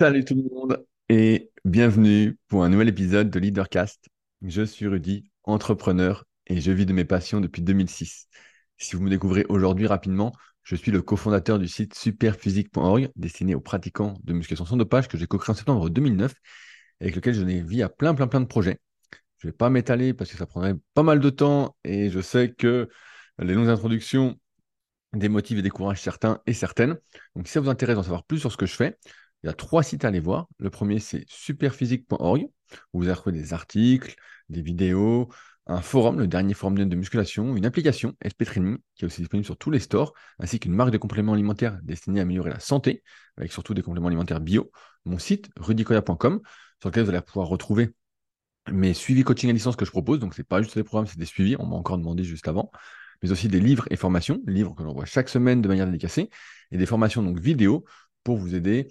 Salut tout le monde et bienvenue pour un nouvel épisode de Leadercast. Je suis Rudy, entrepreneur et je vis de mes passions depuis 2006. Si vous me découvrez aujourd'hui rapidement, je suis le cofondateur du site superphysique.org destiné aux pratiquants de musculation sans dopage que j'ai co-créé en septembre 2009 avec lequel je vie à plein plein plein de projets. Je ne vais pas m'étaler parce que ça prendrait pas mal de temps et je sais que les longues introductions démotivent et découragent certains et certaines. Donc si ça vous intéresse d'en savoir plus sur ce que je fais, il y a trois sites à aller voir. Le premier, c'est superphysique.org, où vous allez retrouver des articles, des vidéos, un forum, le dernier forum de musculation, une application SP Training qui est aussi disponible sur tous les stores, ainsi qu'une marque de compléments alimentaires destinée à améliorer la santé, avec surtout des compléments alimentaires bio. Mon site, rudicoya.com, sur lequel vous allez pouvoir retrouver mes suivis coaching à licence que je propose. Donc, ce n'est pas juste des programmes, c'est des suivis. On m'a encore demandé juste avant. Mais aussi des livres et formations, livres que j'envoie chaque semaine de manière dédicacée, et des formations donc vidéo pour vous aider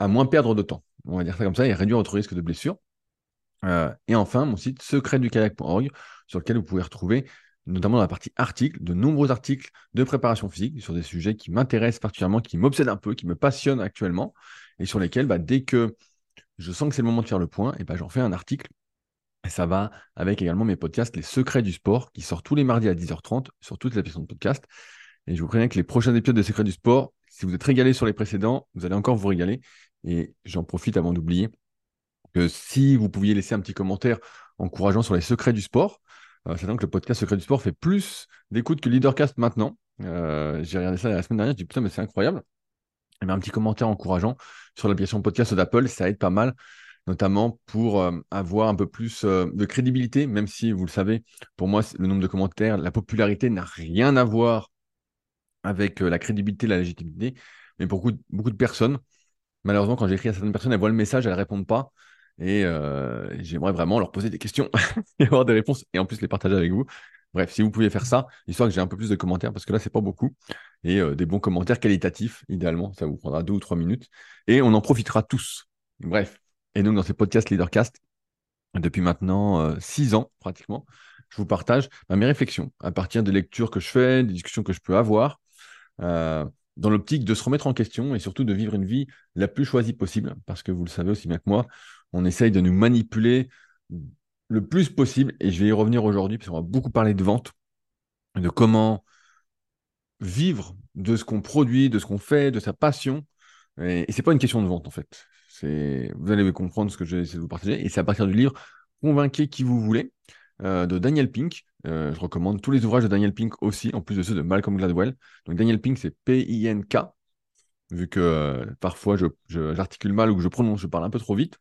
à moins perdre de temps. On va dire ça comme ça et réduire votre risque de blessure. Euh, et enfin, mon site secretdukayak.org, sur lequel vous pouvez retrouver, notamment dans la partie articles, de nombreux articles de préparation physique sur des sujets qui m'intéressent particulièrement, qui m'obsèdent un peu, qui me passionnent actuellement, et sur lesquels, bah, dès que je sens que c'est le moment de faire le point, et bah, j'en fais un article. Et ça va avec également mes podcasts Les Secrets du Sport, qui sortent tous les mardis à 10h30 sur toutes les applications de podcast. Et je vous préviens que les prochains épisodes des Secrets du Sport, si vous êtes régalé sur les précédents, vous allez encore vous régaler. Et j'en profite avant d'oublier que si vous pouviez laisser un petit commentaire encourageant sur les secrets du sport, euh, sachant que le podcast Secrets du sport fait plus d'écoute que Leadercast maintenant. Euh, j'ai regardé ça la semaine dernière, je dis putain, mais c'est incroyable. Et eh un petit commentaire encourageant sur l'application podcast d'Apple, ça aide pas mal, notamment pour euh, avoir un peu plus euh, de crédibilité, même si vous le savez, pour moi, le nombre de commentaires, la popularité n'a rien à voir avec la crédibilité, la légitimité, mais pour beaucoup de personnes, malheureusement, quand j'écris à certaines personnes, elles voient le message, elles ne répondent pas. Et euh, j'aimerais vraiment leur poser des questions et avoir des réponses et en plus les partager avec vous. Bref, si vous pouviez faire ça, histoire que j'ai un peu plus de commentaires, parce que là, c'est pas beaucoup, et euh, des bons commentaires qualitatifs, idéalement, ça vous prendra deux ou trois minutes, et on en profitera tous. Bref, et donc dans ces podcasts Leadercast, depuis maintenant euh, six ans pratiquement, je vous partage bah, mes réflexions à partir des lectures que je fais, des discussions que je peux avoir, dans l'optique de se remettre en question et surtout de vivre une vie la plus choisie possible. Parce que vous le savez aussi bien que moi, on essaye de nous manipuler le plus possible. Et je vais y revenir aujourd'hui, parce qu'on va beaucoup parler de vente, de comment vivre de ce qu'on produit, de ce qu'on fait, de sa passion. Et, et c'est pas une question de vente, en fait. Vous allez comprendre ce que je vais essayer de vous partager. Et c'est à partir du livre Convainquez qui vous voulez euh, de Daniel Pink. Euh, je recommande tous les ouvrages de Daniel Pink aussi, en plus de ceux de Malcolm Gladwell. Donc Daniel Pink, c'est P-I-N-K, vu que euh, parfois j'articule mal ou que je prononce, je parle un peu trop vite.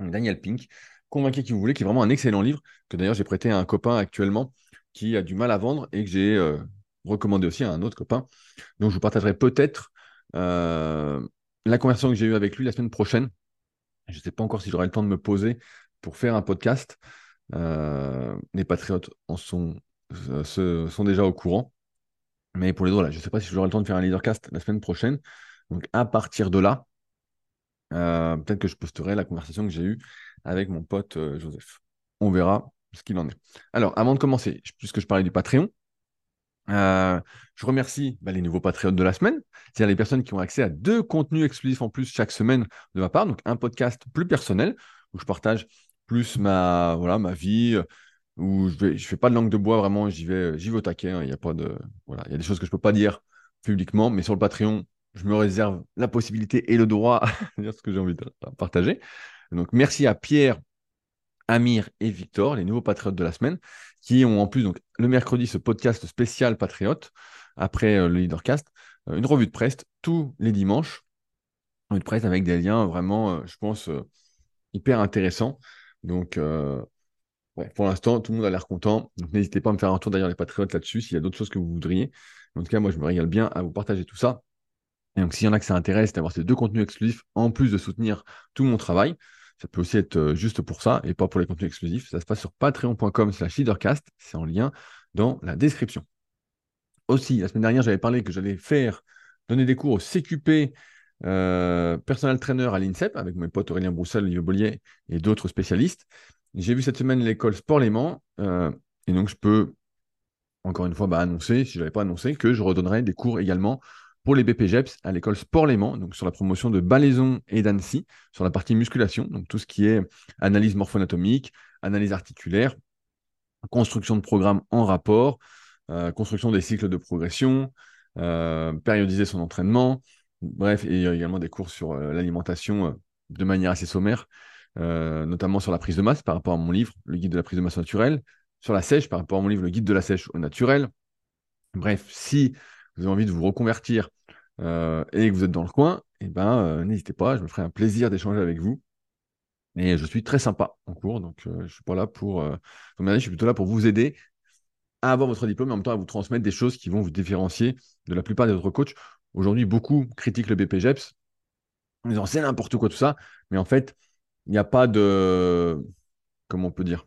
Daniel Pink, Convainquez qui vous voulez, qui est vraiment un excellent livre, que d'ailleurs j'ai prêté à un copain actuellement qui a du mal à vendre et que j'ai recommandé aussi à un autre copain. Donc je vous partagerai peut-être la conversation que j'ai eue avec lui la semaine prochaine. Je ne sais pas encore si j'aurai le temps de me poser pour faire un podcast. Euh, les patriotes en sont, euh, sont déjà au courant. Mais pour les autres, je ne sais pas si j'aurai le temps de faire un leadercast la semaine prochaine. Donc à partir de là, euh, peut-être que je posterai la conversation que j'ai eue avec mon pote Joseph. On verra ce qu'il en est. Alors, avant de commencer, puisque je parlais du Patreon, je remercie bah, les nouveaux patriotes de la semaine, c'est-à-dire les personnes qui ont accès à deux contenus exclusifs en plus chaque semaine de ma part, donc un podcast plus personnel où je partage plus ma, voilà, ma vie, euh, où je ne fais pas de langue de bois, vraiment, j'y vais, j'y vais au taquet. Hein. Il y a pas de, voilà, il y a des choses que je ne peux pas dire publiquement, mais sur le Patreon, je me réserve la possibilité et le droit de dire ce que j'ai envie de partager. Donc, merci à Pierre, Amir et Victor, les nouveaux patriotes de la semaine, qui ont en plus donc, le mercredi ce podcast spécial patriote, après euh, le Leadercast, euh, une revue de presse tous les dimanches, une presse avec des liens vraiment, je pense, hyper intéressants. Donc, euh, pour l'instant, tout le monde a l'air content. Donc, n'hésitez pas à me faire un tour derrière les patriotes là-dessus s'il y a d'autres choses que vous voudriez. En tout cas, moi, je me régale bien à vous partager tout ça. Et donc, s'il y en a que ça intéresse d'avoir ces deux contenus exclusifs, en plus de soutenir tout mon travail, ça peut aussi être euh, juste pour ça et pas pour les contenus exclusifs. Ça se passe sur patreon.com slash leadercast. C'est en lien dans la description. Aussi, la semaine dernière, j'avais parlé que j'allais faire, donner des cours au CQP euh, personnel trainer à l'INSEP avec mes potes Aurélien Broussel, Olivier Bollier et d'autres spécialistes. J'ai vu cette semaine l'école Sport Léman euh, et donc je peux encore une fois bah, annoncer, si je n'avais pas annoncé, que je redonnerai des cours également pour les BPGEPS à l'école Sport Léman, donc sur la promotion de Balaison et d'Annecy, sur la partie musculation, donc tout ce qui est analyse morpho-anatomique, analyse articulaire, construction de programmes en rapport, euh, construction des cycles de progression, périodiser son entraînement, bref, et également des cours sur euh, l'alimentation de manière assez sommaire, notamment sur la prise de masse par rapport à mon livre, le guide de la prise de masse naturelle, sur la sèche par rapport à mon livre, le guide de la sèche au naturel. Bref, si vous avez envie de vous reconvertir et que vous êtes dans le coin, eh ben, n'hésitez pas, je me ferai un plaisir d'échanger avec vous. Et je suis très sympa en cours, donc je ne suis pas là pour. plutôt là pour vous aider à avoir votre diplôme et en même temps à vous transmettre des choses qui vont vous différencier de la plupart des autres coachs. Aujourd'hui, beaucoup critiquent le BPGEPS en disant c'est n'importe quoi tout ça, mais en fait, il n'y a pas de. Comment on peut dire?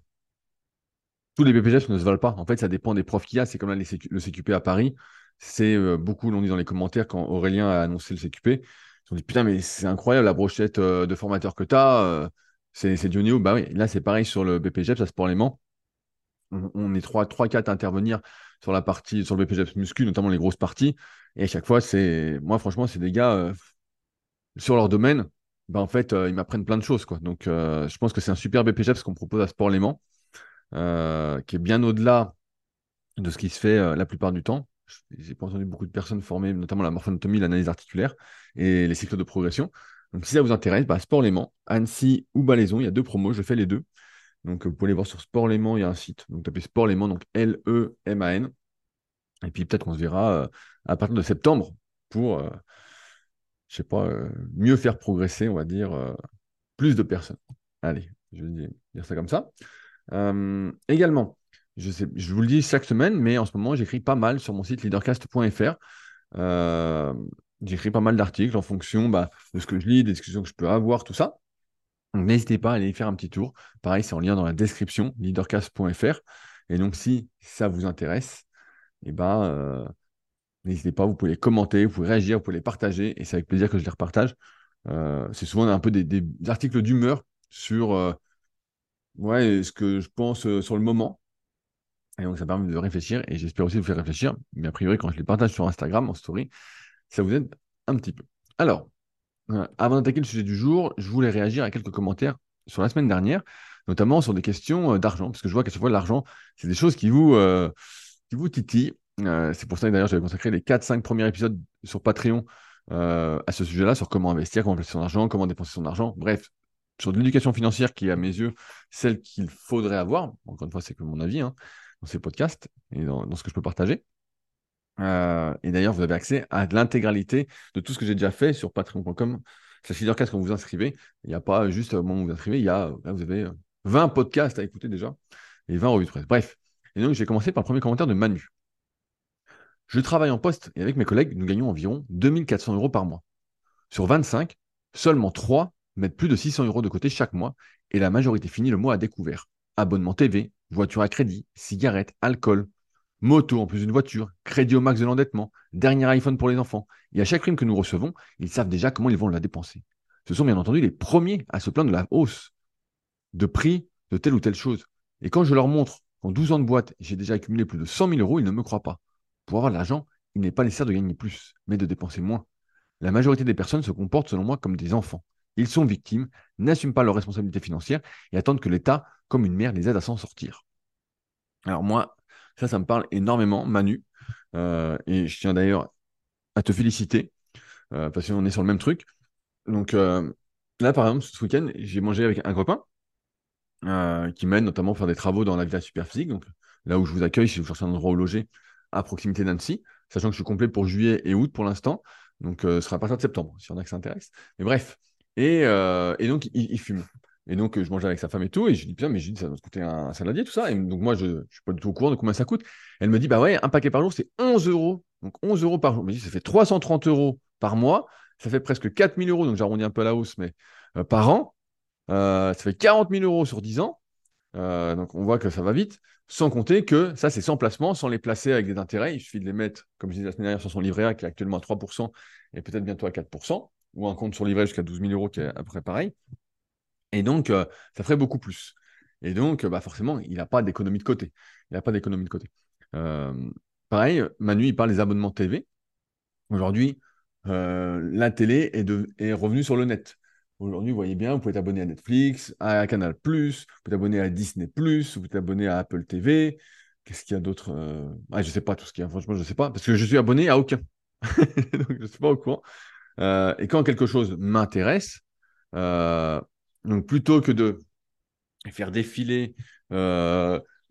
Tous les BPGEPS ne se valent pas. En fait, ça dépend des profs qu'il y a. C'est comme là, le CQP à Paris. C'est euh, beaucoup l'ont dit dans les commentaires quand Aurélien a annoncé le CQP. Ils ont dit putain, mais c'est incroyable la brochette euh, de formateurs que tu as. Euh, c'est du niveau. Bah oui, là, c'est pareil sur le BPGEPS, ça se pour les on, est 3, 3 4 à intervenir sur la partie, sur le BPGEPS muscu, notamment les grosses parties. Et à chaque fois, c'est. Moi, franchement, c'est des gars euh, sur leur domaine. Ben, en fait, euh, ils m'apprennent plein de choses. Quoi. Donc, euh, je pense que c'est un super BPGEPS qu'on propose à Sport Léman, qui est bien au-delà de ce qui se fait la plupart du temps. J'ai pas entendu beaucoup de personnes formées, notamment la morphonatomie, l'analyse articulaire et les cycles de progression. Donc, si ça vous intéresse, bah, Sport Léman, Annecy ou Balaison, il y a deux promos, je fais les deux. Donc, vous pouvez les voir sur Sport Léman, il y a un site. Donc, tapez Sport Léman, donc L-E-M-A-N. Et puis, peut-être qu'on se verra euh, à partir de septembre pour, je euh, je sais pas, euh, mieux faire progresser, on va dire, plus de personnes. Allez, je vais dire ça comme ça. également, je vous le dis chaque semaine, mais en ce moment, j'écris pas mal sur mon site leadercast.fr. j'écris pas mal d'articles en fonction bah, de ce que je lis, des discussions que je peux avoir, tout ça. N'hésitez pas à aller y faire un petit tour. Pareil, c'est en lien dans la description, leadercast.fr. Et donc, si ça vous intéresse, eh ben, euh, n'hésitez pas, vous pouvez les commenter, vous pouvez réagir, vous pouvez les partager, et c'est avec plaisir que je les repartage. Euh, c'est souvent un peu des, articles d'humeur sur euh, ouais, ce que je pense sur le moment. Et donc, ça permet de réfléchir, et j'espère aussi vous faire réfléchir. Mais a priori, quand je les partage sur Instagram, en story, ça vous aide un petit peu. Alors, avant d'attaquer le sujet du jour, je voulais réagir à quelques commentaires sur la semaine dernière, notamment sur des questions euh, d'argent, parce que je vois qu'à chaque fois, l'argent, c'est des choses qui vous, euh, qui vous titillent. Euh, c'est pour ça que d'ailleurs, j'avais consacré les 4-5 premiers épisodes sur Patreon à ce sujet-là, sur comment investir, comment placer son argent, comment dépenser son argent. Bref, sur de l'éducation financière qui est à mes yeux celle qu'il faudrait avoir. Encore une fois, c'est que mon avis hein, dans ces podcasts et dans, ce que je peux partager. Euh, et d'ailleurs, vous avez accès à l'intégralité de tout ce que j'ai déjà fait sur patreon.com. C'est leadercast quand vous vous inscrivez. Il n'y a pas juste au moment où vous vous inscrivez, il y a, vous avez 20 podcasts à écouter déjà et 20 revues de presse. Bref. Et donc, j'ai commencé par le premier commentaire de Manu. Je travaille en poste et avec mes collègues, nous gagnons environ 2400 euros par mois. Sur 25, seulement 3 mettent plus de 600 euros de côté chaque mois et la majorité finit le mois à découvert. Abonnement TV, voiture à crédit, cigarettes, alcool, moto en plus d'une voiture, crédit au max de l'endettement, dernier iPhone pour les enfants. Et à chaque prime que nous recevons, ils savent déjà comment ils vont la dépenser. Ce sont bien entendu les premiers à se plaindre de la hausse de prix de telle ou telle chose. Et quand je leur montre qu'en 12 ans de boîte, j'ai déjà accumulé plus de 100 000 euros, ils ne me croient pas. Pour avoir de l'argent, il n'est pas nécessaire de gagner plus, mais de dépenser moins. La majorité des personnes se comportent selon moi comme des enfants. Ils sont victimes, n'assument pas leurs responsabilités financières et attendent que l'État, comme une mère, les aide à s'en sortir. Alors moi, ça, ça me parle énormément, Manu. Euh, et je tiens d'ailleurs à te féliciter euh, parce qu'on est sur le même truc. Donc euh, là, par exemple, ce week-end, j'ai mangé avec un copain qui m'aide notamment à faire des travaux dans la villa Superphysique. Donc là où je vous accueille, si vous cherchez un endroit où loger à proximité d'Annecy, sachant que je suis complet pour juillet et août pour l'instant. Donc ce sera à partir de septembre, si y en a que ça intéresse. Mais bref. Et, donc, il fume. Et donc, je mangeais avec sa femme et tout. Et je dis, putain, mais j'ai dit, ça doit coûter un saladier, tout ça. Et donc, moi, je ne suis pas du tout au courant de combien ça coûte. Elle me dit, bah ouais, un paquet par jour, c'est 11 euros. Donc, 11 euros par jour. Je me dis, ça fait 330 euros par mois. Ça fait presque 4000 euros. Donc, j'arrondis un peu à la hausse, mais euh, par an. Euh, ça fait 40 000 euros sur 10 ans. Euh, donc, on voit que ça va vite. Sans compter que ça, c'est sans placement, sans les placer avec des intérêts. Il suffit de les mettre, comme je disais la semaine dernière, sur son livret A qui est actuellement à 3% et peut-être bientôt à 4%, ou un compte sur livret jusqu'à 12 000 euros qui est à peu près pareil. Et donc, euh, ça ferait beaucoup plus. Et donc, bah, forcément, il n'a pas d'économie de côté. Il n'a pas d'économie de côté. Euh, pareil, Manu, il parle des abonnements TV. Aujourd'hui, la télé est, de, est revenue sur le net. Aujourd'hui, vous voyez bien, vous pouvez t'abonner à Netflix, à Canal+, vous pouvez t'abonner à Disney+, vous pouvez t'abonner à Apple TV. Qu'est-ce qu'il y a d'autre ah, Je ne sais pas tout ce qu'il y a, franchement, je ne sais pas, parce que je suis abonné à aucun. Donc, je ne suis pas au courant. et quand quelque chose m'intéresse, donc plutôt que de faire défiler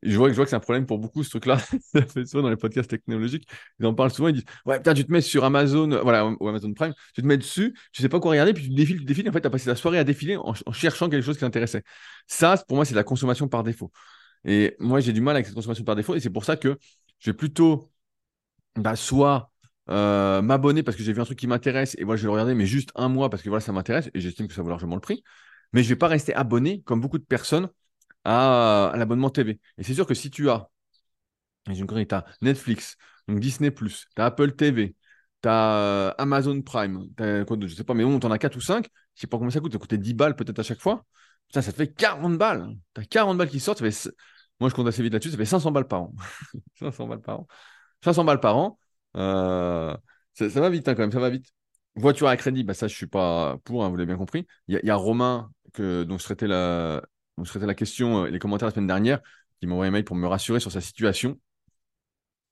je vois, je vois que c'est un problème pour beaucoup ce truc-là. ça fait souvent dans les podcasts technologiques. Ils en parlent souvent. Ils disent Ouais, putain, tu te mets sur Amazon, voilà, ou Amazon Prime, tu te mets dessus, tu sais pas quoi regarder, puis tu défiles, tu défiles. En fait, tu as passé ta soirée à défiler en, cherchant quelque chose qui t'intéressait. Ça, pour moi, c'est la consommation par défaut. Et moi, j'ai du mal avec cette consommation par défaut. Et c'est pour ça que je vais plutôt bah, soit euh, m'abonner parce que j'ai vu un truc qui m'intéresse et voilà, je vais le regarder, mais juste un mois parce que voilà, ça m'intéresse et j'estime que ça vaut largement le prix. Mais je vais pas rester abonné comme beaucoup de personnes à, l'abonnement TV. Et c'est sûr que si tu as, tu as Netflix, Disney, tu as Apple TV, tu as euh, Amazon Prime, as, quoi, je sais pas, mais bon, tu en as 4 ou 5, je sais pas combien ça coûte, ça coûtait 10 balles peut-être à chaque fois. ça te fait 40 balles. Tu as 40 balles qui sortent, moi je compte assez vite là-dessus, ça fait 500 balles par an. 500 balles par an. 500 balles par an. Euh, ça, va vite hein, quand même, ça va vite. Voiture à crédit, bah ça je suis pas pour, hein, vous l'avez bien compris. Il y, a Romain que, dont je traitais la, donc, je la question, euh, les commentaires la semaine dernière, qui m'a envoyé un mail pour me rassurer sur sa situation.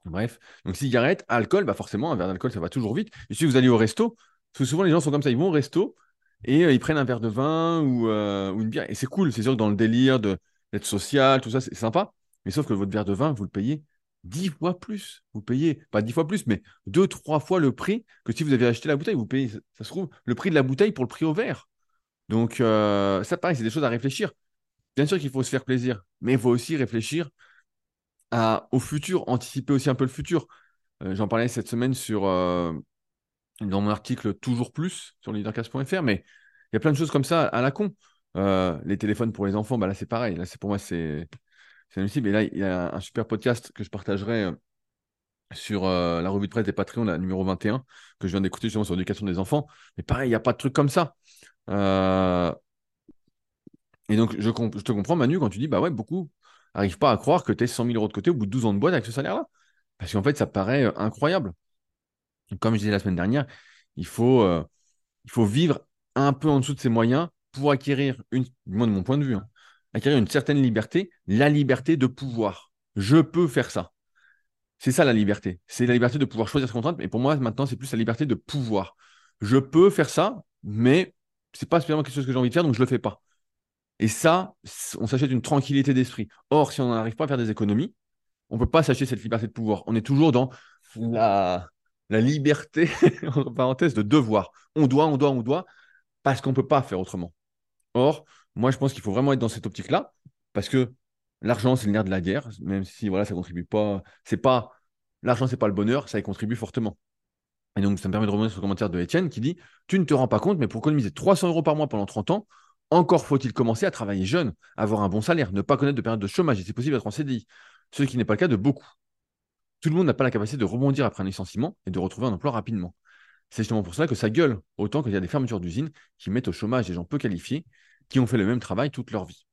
Bref, donc cigarette, alcool, bah forcément, un verre d'alcool, ça va toujours vite. Et si vous allez au resto, parce que souvent les gens sont comme ça, ils vont au resto et euh, ils prennent un verre de vin euh, ou, une bière. Et c'est cool, c'est sûr que dans le délire d'être social, tout ça, c'est sympa. Mais sauf que votre verre de vin, vous le payez dix fois plus. Vous payez, pas dix fois plus, mais deux, trois fois le prix que si vous avez acheté la bouteille. Vous payez, ça se trouve, le prix de la bouteille pour le prix au verre. Donc, ça, pareil, c'est des choses à réfléchir. Bien sûr qu'il faut se faire plaisir, mais il faut aussi réfléchir à, au futur, anticiper aussi un peu le futur. Euh, j'en parlais cette semaine sur, euh, dans mon article Toujours Plus sur leadercast.fr, mais il y a plein de choses comme ça à la con. Euh, les téléphones pour les enfants, bah là c'est pareil. Là, pour moi, c'est admissible. Et là, il y a un super podcast que je partagerai sur la revue de presse des Patreons, la numéro 21, que je viens d'écouter justement sur l'éducation des enfants. Mais pareil, il n'y a pas de truc comme ça. Et donc, je, te comprends, Manu, quand tu dis, bah ouais, beaucoup n'arrivent pas à croire que tu es 100 000 euros de côté au bout de 12 ans de boîte avec ce salaire-là. Parce qu'en fait, ça paraît euh, incroyable. comme je disais la semaine dernière, il faut, euh, vivre un peu en dessous de ses moyens pour acquérir, une, moi de mon point de vue, hein, acquérir une certaine liberté, la liberté de pouvoir. Je peux faire ça. C'est ça la liberté. C'est la liberté de pouvoir choisir ses contraintes. Mais pour moi, maintenant, c'est plus la liberté de pouvoir. Je peux faire ça, mais c'est pas spécialement quelque chose que j'ai envie de faire, donc je le fais pas. Et ça, on s'achète une tranquillité d'esprit. Or, si on n'arrive pas à faire des économies, on ne peut pas s'acheter cette liberté de pouvoir. On est toujours dans la, la liberté, entre parenthèses, de devoir. On doit, on doit, on doit, parce qu'on ne peut pas faire autrement. Or, moi, je pense qu'il faut vraiment être dans cette optique-là, parce que l'argent, c'est le nerf de la guerre, même si voilà, ça contribue pas. C'est pas l'argent, c'est pas le bonheur, ça y contribue fortement. Et donc, ça me permet de revenir sur le commentaire de Étienne qui dit Tu ne te rends pas compte, mais pour économiser 300 euros par mois pendant 30 ans, encore faut-il commencer à travailler jeune, avoir un bon salaire, ne pas connaître de période de chômage et c'est possible être en CDI, ce qui n'est pas le cas de beaucoup. Tout le monde n'a pas la capacité de rebondir après un licenciement et de retrouver un emploi rapidement. C'est justement pour cela que ça gueule, autant qu'il y a des fermetures d'usines qui mettent au chômage des gens peu qualifiés qui ont fait le même travail toute leur vie.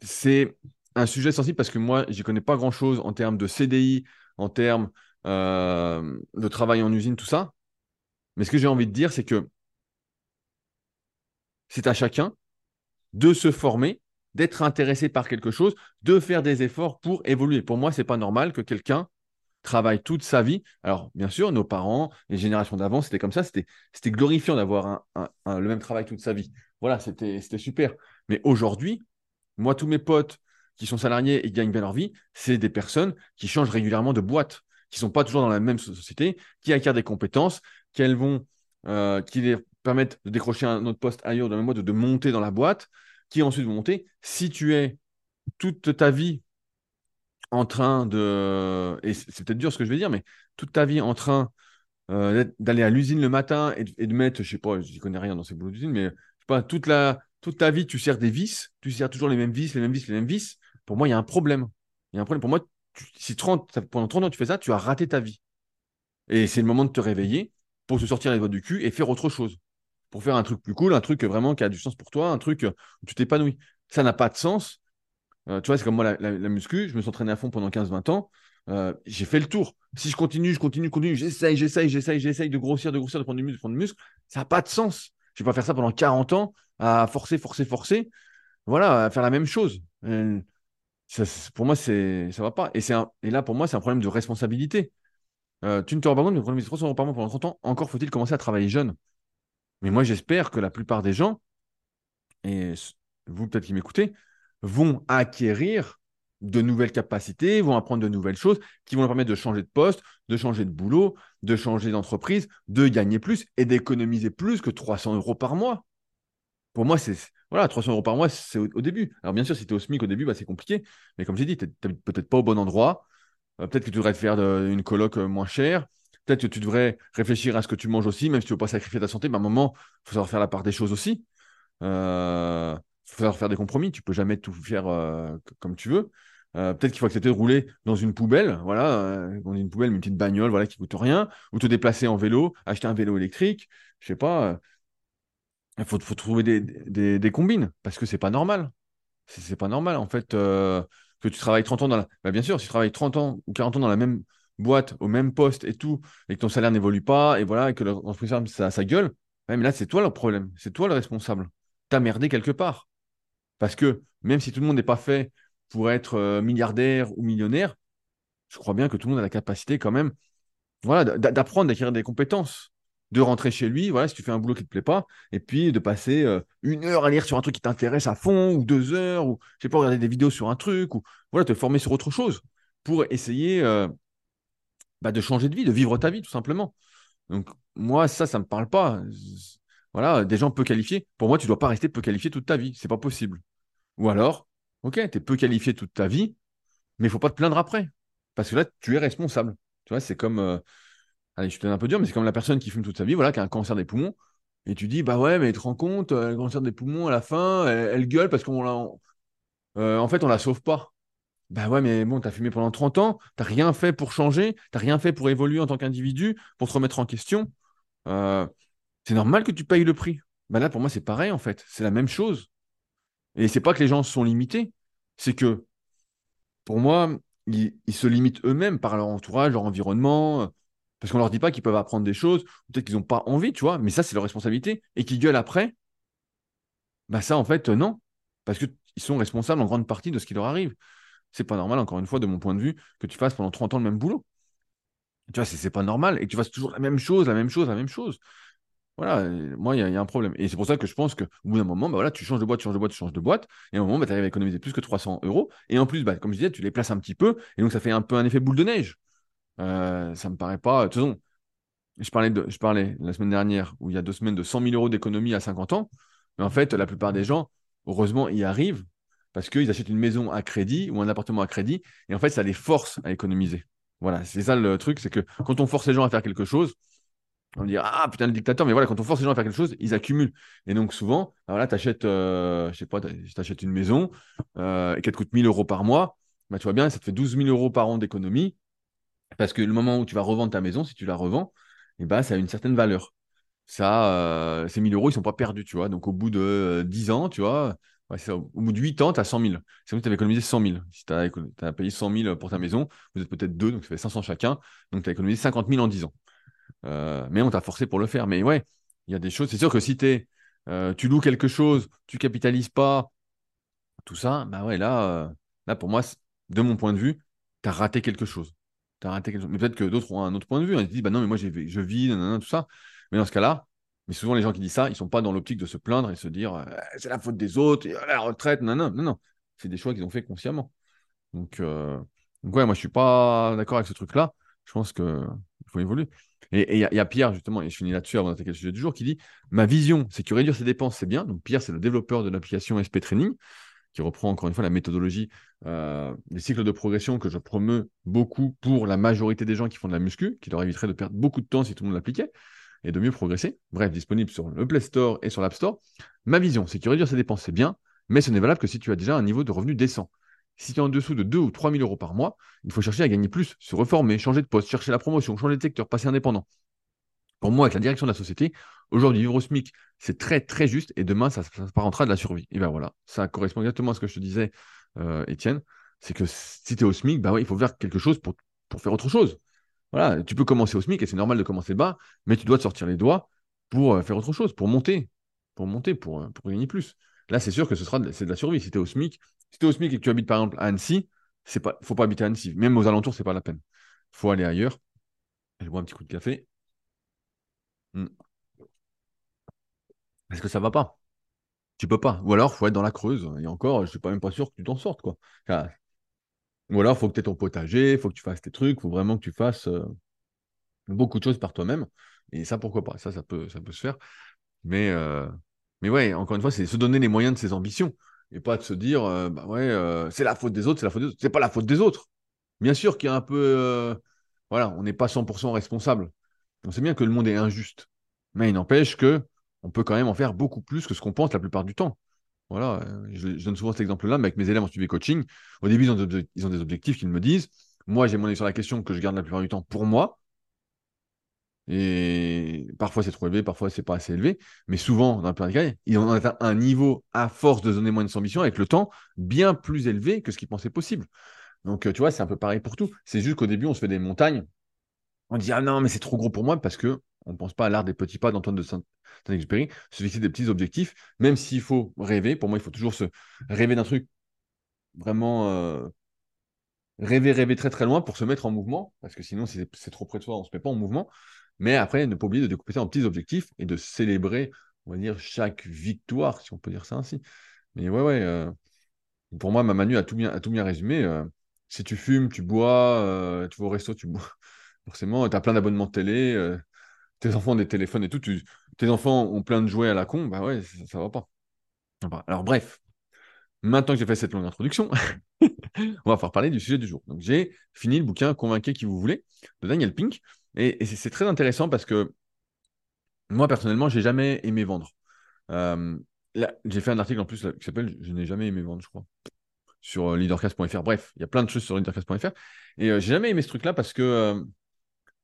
C'est un sujet sensible parce que moi, je n'y connais pas grand-chose en termes de CDI, en termes euh, de travail en usine, tout ça. Mais ce que j'ai envie de dire, c'est que c'est à chacun de se former, d'être intéressé par quelque chose, de faire des efforts pour évoluer. Pour moi, ce n'est pas normal que quelqu'un travaille toute sa vie. Alors, bien sûr, nos parents, les générations d'avant, c'était comme ça, c'était glorifiant d'avoir le même travail toute sa vie. Voilà, c'était super. Mais aujourd'hui, moi, tous mes potes qui sont salariés et qui gagnent bien leur vie, c'est des personnes qui changent régulièrement de boîte, qui ne sont pas toujours dans la même société, qui acquièrent des compétences, vont, euh, qui les permettre de décrocher un autre poste ailleurs dans le mode de monter dans la boîte, qui ensuite vont monter. Si tu es toute ta vie en train de. Et c'est peut-être dur ce que je vais dire, mais toute ta vie en train euh, d'aller à l'usine le matin et de, mettre, je sais pas, je n'y connais rien dans ces boulots d'usine, mais pas, toute, la, toute ta vie, tu sers des vis, tu sers toujours les mêmes vis, les mêmes vis, les mêmes vis. Pour moi, il y a un problème. Il y a un problème. Pour moi, si 30, pendant 30 ans tu fais ça, tu as raté ta vie. Et c'est le moment de te réveiller pour se sortir les doigts du cul et faire autre chose pour faire un truc plus cool, un truc vraiment qui a du sens pour toi, un truc où tu t'épanouis. Ça n'a pas de sens. Euh, tu vois, c'est comme moi, la, muscu, je me suis entraîné à fond pendant 15-20 ans. euh, j'ai fait le tour. Si je continue, je continue, continue, j'essaye, j'essaye, j'essaye, j'essaye de grossir, de grossir, de prendre du muscle, prendre du muscle, ça n'a pas de sens. Je ne vais pas faire ça pendant 40 ans à forcer, forcer, forcer. Voilà, à faire la même chose. Euh, pour moi, c'est, ça va pas. Et, c'est et là, pour moi, c'est un problème de responsabilité. Tu ne te rends pas compte, mais 300 euros par mois pendant 30 ans, encore faut-il commencer à travailler jeune. Mais moi, j'espère que la plupart des gens, et vous peut-être qui m'écoutez, vont acquérir de nouvelles capacités, vont apprendre de nouvelles choses qui vont leur permettre de changer de poste, de changer de boulot, de changer d'entreprise, de gagner plus et d'économiser plus que 300 euros par mois. Pour moi, c'est voilà, 300 euros par mois, c'est au, début. Alors bien sûr, si tu es au SMIC au début, bah, c'est compliqué. Mais comme j'ai dit, tu n'es peut-être pas au bon endroit. Euh, peut-être que tu devrais te faire une coloc euh, moins chère. Peut-être que tu devrais réfléchir à ce que tu manges aussi, même si tu ne veux pas sacrifier ta santé. Bah, à un moment, il faut savoir faire la part des choses aussi. Euh, faut savoir faire des compromis. Tu peux jamais tout faire comme tu veux. peut-être qu'il faut accepter de rouler dans une poubelle, voilà, dans une poubelle, une petite bagnole, voilà, qui coûte rien, ou te déplacer en vélo, acheter un vélo électrique, je sais pas, il faut, trouver des, combines parce que c'est pas normal. C'est pas normal, en fait, euh, que tu travailles 30 ans dans la. Bah, bien sûr, si tu travailles 30 ans ou 40 ans dans la même boîte, au même poste et tout, et que ton salaire n'évolue pas, et voilà, et que l'entreprise ça, ça gueule, mais là, c'est toi le problème. C'est toi le responsable. T'as merdé quelque part. Parce que même si tout le monde n'est pas fait pour être euh, milliardaire ou millionnaire, je crois bien que tout le monde a la capacité quand même voilà, d'apprendre, d'acquérir des compétences de rentrer chez lui, voilà, si tu fais un boulot qui ne te plaît pas, et puis de passer euh, une heure à lire sur un truc qui t'intéresse à fond, ou deux heures, ou je sais pas, regarder des vidéos sur un truc, ou voilà, te former sur autre chose pour essayer euh, bah, de changer de vie, de vivre ta vie, tout simplement. Donc, moi, ça, ça ne me parle pas. Voilà, des gens peu qualifiés. Pour moi, tu ne dois pas rester peu qualifié toute ta vie. C'est pas possible. Ou alors, ok, tu es peu qualifié toute ta vie, mais il faut pas te plaindre après. Parce que là, tu es responsable. Tu vois, c'est comme. Euh, allez, je te donne un peu dur, mais c'est comme la personne qui fume toute sa vie, voilà, qui a un cancer des poumons. Et tu dis, bah ouais, mais tu te rends compte, euh, le cancer des poumons, à la fin, elle, gueule parce qu'on l'a. Euh, en fait, on la sauve pas. Bah ouais, mais bon, tu as fumé pendant 30 ans, tu rien fait pour changer, tu rien fait pour évoluer en tant qu'individu, pour te remettre en question. C'est normal que tu payes le prix. Bah là, pour moi, c'est pareil, en fait. C'est la même chose. Et c'est pas que les gens sont limités, c'est que, pour moi, ils se limitent eux-mêmes par leur entourage, leur environnement, parce qu'on leur dit pas qu'ils peuvent apprendre des choses, peut-être qu'ils n'ont pas envie, tu vois, mais ça, c'est leur responsabilité. Et qu'ils gueulent après, bah ça, en fait, non. Parce qu'ils sont responsables en grande partie de ce qui leur arrive. C'est pas normal, encore une fois, de mon point de vue, que tu fasses pendant 30 ans le même boulot. Tu vois, c'est pas normal. Et tu fasses toujours la même chose, la même chose, la même chose. Voilà, moi, il y, a un problème. Et c'est pour ça que je pense qu'au bout d'un moment, bah voilà, tu changes de boîte, tu changes de boîte, tu changes de boîte. Et à un moment, bah, tu arrives à économiser plus que 300 euros. Et en plus, bah, comme je disais, tu les places un petit peu. Et donc, ça fait un peu un effet boule de neige. Euh, ça me paraît pas. De toute façon, je parlais, de, je parlais la semaine dernière, où il y a deux semaines, de 100 000 euros d'économie à 50 ans. Mais en fait, la plupart des gens, heureusement, y arrivent parce qu'ils achètent une maison à crédit ou un appartement à crédit. Et en fait, ça les force à économiser. Voilà, c'est ça le truc, c'est que quand on force les gens à faire quelque chose, on dit Ah putain, le dictateur, mais voilà, quand on force les gens à faire quelque chose, ils accumulent. Et donc souvent, bah voilà, tu achètes, euh, je sais pas, tu achètes une maison euh, et qu'elle te coûte 1000 euros par mois, bah, tu vois bien, ça te fait 12 000 euros par an d'économie. Parce que le moment où tu vas revendre ta maison, si tu la revends, eh ben, ça a une certaine valeur. Ça, euh, ces 1000 euros, ils ne sont pas perdus, tu vois. Donc, au bout de 10 euh, ans, tu vois, au bout de 8 ans, tu as 100 000. C'est que tu avais économisé 100 000. Si tu as, payé 100 000 pour ta maison, vous êtes peut-être deux, donc ça fait 500 chacun. Donc, tu as économisé 50 000 en 10 ans. Euh, mais on t'a forcé pour le faire. Mais ouais, il y a des choses. C'est sûr que si es, tu loues quelque chose, tu capitalises pas, tout ça, bah ouais, là, là pour moi, de mon point de vue, tu as raté quelque chose raté quelque chose. Mais peut-être que d'autres ont un autre point de vue. Ils se disent, bah non, mais moi, je vis, tout ça. Mais dans ce cas-là, mais souvent, les gens qui disent ça, ils ne sont pas dans l'optique de se plaindre et se dire, euh, c'est la faute des autres, la retraite, non, non, non. C'est des choix qu'ils ont fait consciemment. Donc, euh, donc ouais, moi, je ne suis pas d'accord avec ce truc-là. Je pense qu'il faut évoluer. Et il y, a Pierre, justement, et je finis là-dessus avant d'attaquer le sujet du jour, qui dit Ma vision, c'est que réduire ses dépenses, c'est bien. Donc, Pierre, c'est le développeur de l'application SP Training qui reprend encore une fois la méthodologie euh, des cycles de progression que je promeux beaucoup pour la majorité des gens qui font de la muscu, qui leur éviterait de perdre beaucoup de temps si tout le monde l'appliquait et de mieux progresser. Bref, disponible sur le Play Store et sur l'App Store. Ma vision, c'est que réduire ses dépenses, c'est bien, mais ce n'est valable que si tu as déjà un niveau de revenu décent. Si tu es en dessous de 2 ou 3 000 euros par mois, il faut chercher à gagner plus, se reformer, changer de poste, chercher la promotion, changer de secteur, passer indépendant. Pour moi, avec la direction de la société, aujourd'hui, vivre au SMIC, c'est très, très juste. Et demain, ça, ça de la survie. Et bien voilà, ça correspond exactement à ce que je te disais, euh, Étienne. C'est que si tu es au SMIC, bah il faut faire quelque chose pour pour faire autre chose. Voilà, tu peux commencer au SMIC et c'est normal de commencer bas, mais tu dois te sortir les doigts pour euh, faire autre chose, pour monter, pour monter, pour, euh, pour gagner plus. Là, c'est sûr que ce sera de, c'est de la survie. Si tu es au SMIC, si tu es au SMIC et que tu habites par exemple à Annecy, c'est pas, faut pas habiter à Annecy. Même aux alentours, c'est pas la peine. faut aller ailleurs. Je bois un petit coup de café. Hmm. Est-ce que ça va pas Tu peux pas. Ou alors, faut être dans la Creuse. Et encore, je suis pas même pas sûr que tu t'en sortes, quoi. Ou alors, faut que tu aies ton potager, faut que tu fasses tes trucs, faut vraiment que tu fasses euh, beaucoup de choses par toi-même. Et ça, pourquoi pas? Ça, ça peut, ça peut se faire. Mais, euh, mais ouais, encore une fois, c'est se donner les moyens de ses ambitions. Et pas de se dire, euh, bah ouais, c'est la faute des autres, c'est la faute des autres. C'est pas la faute des autres. Bien sûr qu'il y a un peu. voilà, on n'est pas 100% responsable. On sait bien que le monde est injuste. Mais il n'empêche que on peut quand même en faire beaucoup plus que ce qu'on pense la plupart du temps. Voilà, euh, je, donne souvent cet exemple-là, mais avec mes élèves en suivi coaching, au début, ils ont, des objectifs qu'ils me disent. Moi, j'ai mon avis sur la question que je garde la plupart du temps pour moi. Et parfois, c'est trop élevé, parfois, c'est pas assez élevé. Mais souvent, dans plupart des cas, ils ont atteint un niveau, à force de donner moins de ambition, avec le temps, bien plus élevé que ce qu'ils pensaient possible. Donc, euh, tu vois, c'est un peu pareil pour tout. C'est juste qu'au début, on se fait des montagnes. On dit, ah non, mais c'est trop gros pour moi parce que on ne pense pas à l'art des petits pas d'Antoine de Saint-Exupéry, se fixer des petits objectifs, même s'il faut rêver. Pour moi, il faut toujours se rêver d'un truc vraiment euh, rêver, rêver très très loin pour se mettre en mouvement, parce que sinon, si c'est trop près de soi, on ne se met pas en mouvement. Mais après, ne pas oublier de découper ça en petits objectifs et de célébrer, on va dire, chaque victoire, si on peut dire ça ainsi. Mais ouais, ouais, euh, pour moi, ma Manu a tout bien, a tout bien résumé. Euh, si tu fumes, tu bois, tu vas au resto, tu bois. Forcément, tu as plein d'abonnements de télé, tes enfants ont des téléphones et tout, tes enfants ont plein de jouets à la con, bah ouais, ça, ne va pas. Alors bref, maintenant que j'ai fait cette longue introduction, on va faire parler du sujet du jour. Donc j'ai fini le bouquin Convainquez qui vous voulez de Daniel Pink, et, c'est très intéressant parce que moi personnellement, j'ai jamais aimé vendre. Euh, j'ai fait un article en plus qui s'appelle Je n'ai jamais aimé vendre, je crois, sur euh, leadercast.fr. Bref, il y a plein de choses sur leadercast.fr, et euh, j'ai jamais aimé ce truc-là parce que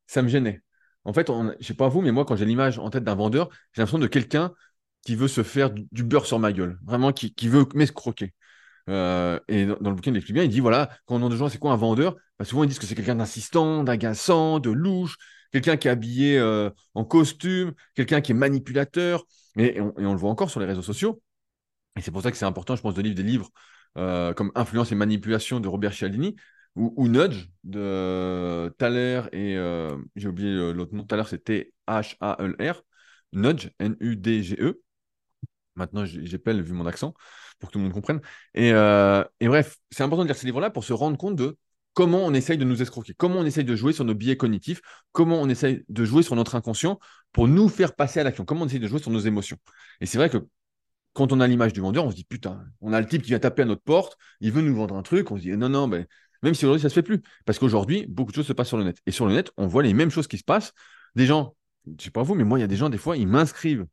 ça me gênait. En fait, je je sais pas vous, mais moi, quand j'ai l'image en tête d'un vendeur, j'ai l'impression de quelqu'un qui veut se faire du, beurre sur ma gueule, vraiment qui, veut m'escroquer. Euh, et dans, le bouquin, il explique bien, il dit voilà, quand on demande aux gens c'est quoi un vendeur, bah, souvent ils disent que c'est quelqu'un d'insistant, d'agaçant, de louche, quelqu'un qui est habillé euh, en costume, quelqu'un qui est manipulateur, et, on, le voit encore sur les réseaux sociaux. Et c'est pour ça que c'est important, je pense, de lire des livres euh, comme Influence et manipulation de Robert Cialdini, ou, Nudge de Thaler et j'ai oublié l'autre nom. Thaler, c'était H-A-L-R. Nudge, N-U-D-G-E. Maintenant, j'appelle vu mon accent pour que tout le monde comprenne. Et, euh, et bref, c'est important de lire ces livres-là pour se rendre compte de comment on essaye de nous escroquer, comment on essaye de jouer sur nos biais cognitifs, comment on essaye de jouer sur notre inconscient pour nous faire passer à l'action, comment on essaye de jouer sur nos émotions. Et c'est vrai que quand on a l'image du vendeur, on se dit putain, on a le type qui vient taper à notre porte, il veut nous vendre un truc, on se dit non, non, même si aujourd'hui, ça ne se fait plus. Parce qu'aujourd'hui, beaucoup de choses se passent sur le net. Et sur le net, on voit les mêmes choses qui se passent. Des gens, je ne sais pas vous, mais moi, il y a des gens, des fois, ils m'inscrivent.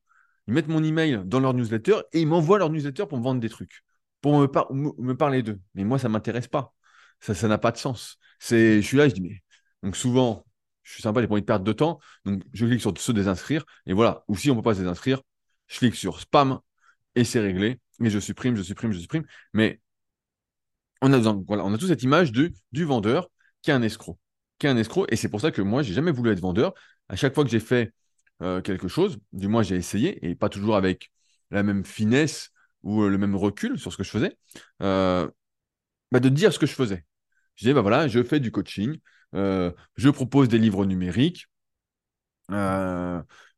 Ils mettent mon email dans leur newsletter et ils m'envoient leur newsletter pour me vendre des trucs, pour me, parler d'eux. Mais moi, ça ne m'intéresse pas. Ça n'a pas de sens. Je suis là, je dis, mais. Donc souvent, je suis sympa, j'ai pas envie de perdre de temps. Donc je clique sur se désinscrire. Et voilà. Ou si on ne peut pas se désinscrire, je clique sur spam et c'est réglé. Et je supprime, je supprime, je supprime. Mais on a, toute cette image du, du vendeur qui est un escroc. Qui est un escroc. Et c'est pour ça que moi, j'ai jamais voulu être vendeur. À chaque fois que j'ai fait euh, quelque chose, du moins j'ai essayé, et pas toujours avec la même finesse ou euh, le même recul sur ce que je faisais, euh, bah, de dire ce que je faisais. Je disais, bah voilà, je fais du coaching, je propose des livres numériques,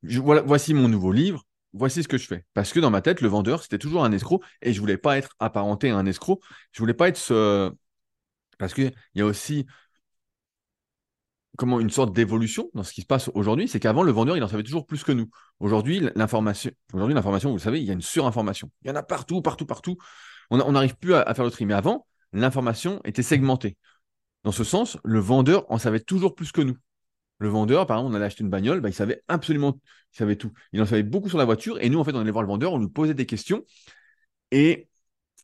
voici mon nouveau livre, voici ce que je fais. Parce que dans ma tête, le vendeur, c'était toujours un escroc et je voulais pas être apparenté à un escroc. Je voulais pas être ce. Parce qu'il y a aussi comment une sorte d'évolution dans ce qui se passe aujourd'hui, c'est qu'avant, le vendeur, il en savait toujours plus que nous. Aujourd'hui, l'information, aujourd'hui, l'information, vous le savez, il y a une surinformation. Il y en a partout, partout, partout. On n'arrive plus à, faire le tri. Mais avant, l'information était segmentée. Dans ce sens, le vendeur en savait toujours plus que nous. Le vendeur, par exemple, on allait acheter une bagnole, bah, il savait absolument, il savait tout. Il en savait beaucoup sur la voiture. Et nous, en fait, on allait voir le vendeur, on lui posait des questions. Et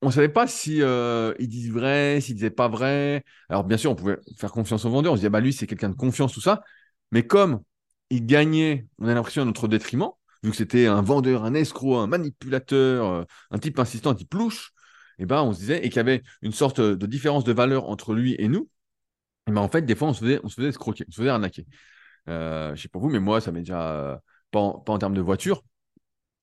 on ne savait pas si euh, il disait vrai, s'il disait pas vrai. Alors, bien sûr, on pouvait faire confiance au vendeur. On se disait, bah, lui, c'est quelqu'un de confiance, tout ça. Mais comme il gagnait, on a l'impression à notre détriment, vu que c'était un vendeur, un escroc, un manipulateur, euh, un type insistant, un type louche, et eh ben, on se disait, et qu'il y avait une sorte de différence de valeur entre lui et nous, Et ben, en fait, des fois, on se faisait, on se faisait escroquer, on se faisait arnaquer. Euh, je sais pas vous, mais moi, ça m'est déjà, euh, pas, en, pas en termes de voiture,